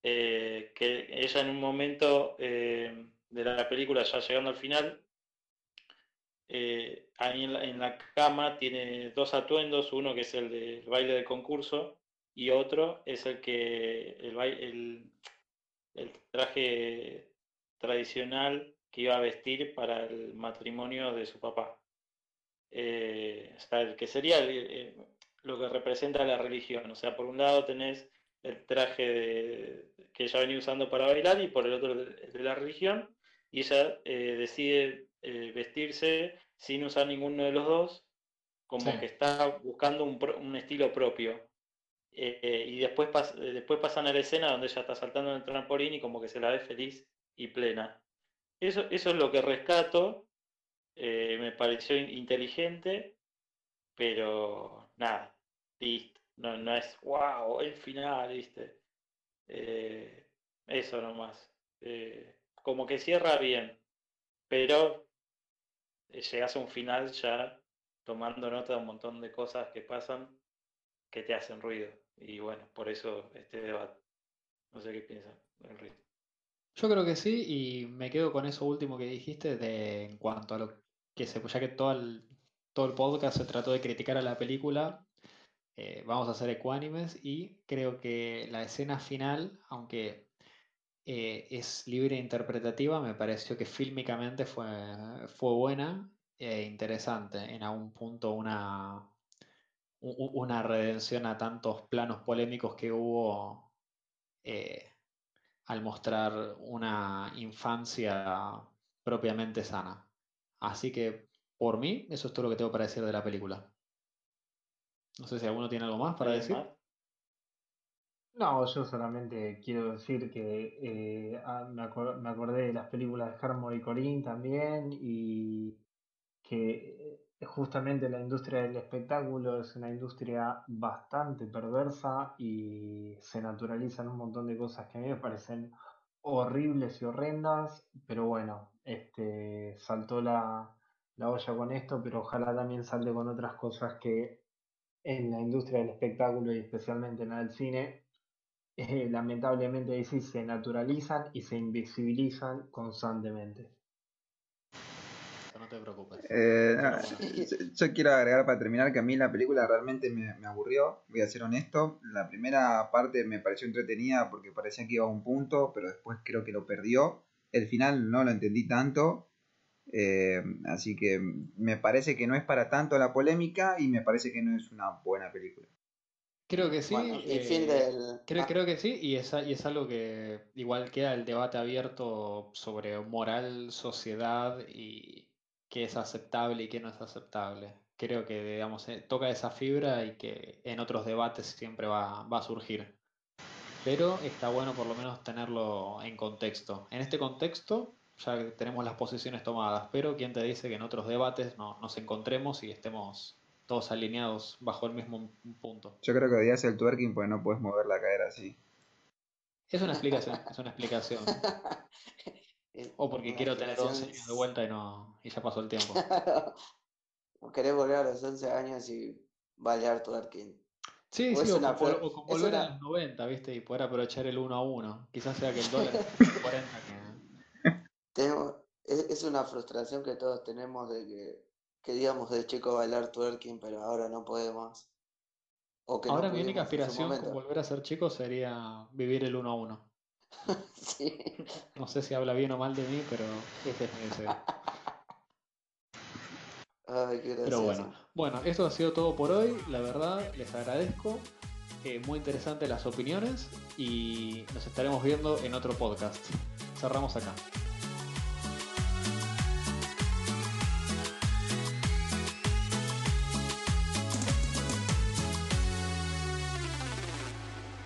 eh, que ella en un momento eh, de la película, ya llegando al final, eh, ahí en la, cama tiene dos atuendos, uno que es el del baile del concurso y otro es el que el, traje tradicional que iba a vestir para el matrimonio de su papá. Eh, o sea, el que sería eh, lo que representa la religión. O sea, por un lado tenés el traje de- que ella venía usando para bailar y por el otro el de la religión. Y ella eh, decide eh, vestirse sin usar ninguno de los dos, como Sí. que está buscando un, un estilo propio. Eh, y después, pas- después pasan a la escena donde ella está saltando en el trampolín y como que se la ve feliz y plena. Eso, eso es lo que rescato. eh, me pareció in- inteligente, pero nada, listo. No, no es wow, el final, ¿viste? Eso nomás. Como que cierra bien, pero llegas a un final ya tomando nota de un montón de cosas que pasan que te hacen ruido. Y bueno, por eso este debate. No sé qué piensan, Enrique. Yo creo que sí, y me quedo con eso último que dijiste de en cuanto a lo que se, ya que todo el, todo el podcast se trató de criticar a la película, eh, vamos a ser ecuánimes y creo que la escena final, aunque eh, es libre e interpretativa, me pareció que fílmicamente fue, fue buena e interesante. En algún punto una, una redención a tantos planos polémicos que hubo eh, al mostrar una infancia propiamente sana. Así que por mí, eso es todo lo que tengo para decir de la película. No sé si alguno tiene algo más para decir. No, yo solamente quiero decir que eh, ah, me, acordé de las películas de Harmony y Corinne también y que eh, justamente la industria del espectáculo es una industria bastante perversa y se naturalizan un montón de cosas que a mí me parecen horribles y horrendas, pero bueno, este saltó la, la olla con esto, pero ojalá también salte con otras cosas que en la industria del espectáculo y especialmente en la del cine eh, lamentablemente sí se naturalizan y se invisibilizan constantemente. No te preocupes. Eh, yo, quiero agregar para terminar que a mí la película realmente me, aburrió, voy a ser honesto. La primera parte me pareció entretenida porque parecía que iba a un punto, pero después creo que lo perdió. El final no lo entendí tanto, eh, así que me parece que no es para tanto la polémica y me parece que no es una buena película. Creo que sí. Eh, creo, creo, que sí, y es, y es algo que igual queda el debate abierto sobre moral, sociedad y qué es aceptable y qué no es aceptable. Creo que, digamos, eh, toca esa fibra y que en otros debates siempre va, va a surgir. Pero está bueno por lo menos tenerlo en contexto. En este contexto ya tenemos las posiciones tomadas, pero ¿quién te dice que en otros debates no, nos encontremos y estemos todos alineados bajo el mismo punto. Yo creo que odias el twerking porque no puedes mover la cadera así. Es una explicación, es una explicación. o porque quiero tener 11 años de vuelta y no y ya pasó el tiempo. querés volver a los 11 años y bailar twerking. Sí, sí, o, o, volver a los 90, ¿viste? Y poder aprovechar el 1 a 1. Quizás sea que el dólar es 40 que... es una frustración que todos tenemos de que queríamos de chico bailar twerking, pero ahora no podemos. ahora mi única aspiración con volver a ser chico sería vivir el uno a uno. sí. No sé si habla bien o mal de mí, pero ese es mi deseo. Ay, qué pero bueno, bueno, esto ha sido todo por hoy. La verdad, les agradezco. Eh, muy interesantes las opiniones y nos estaremos viendo en otro podcast. Cerramos acá.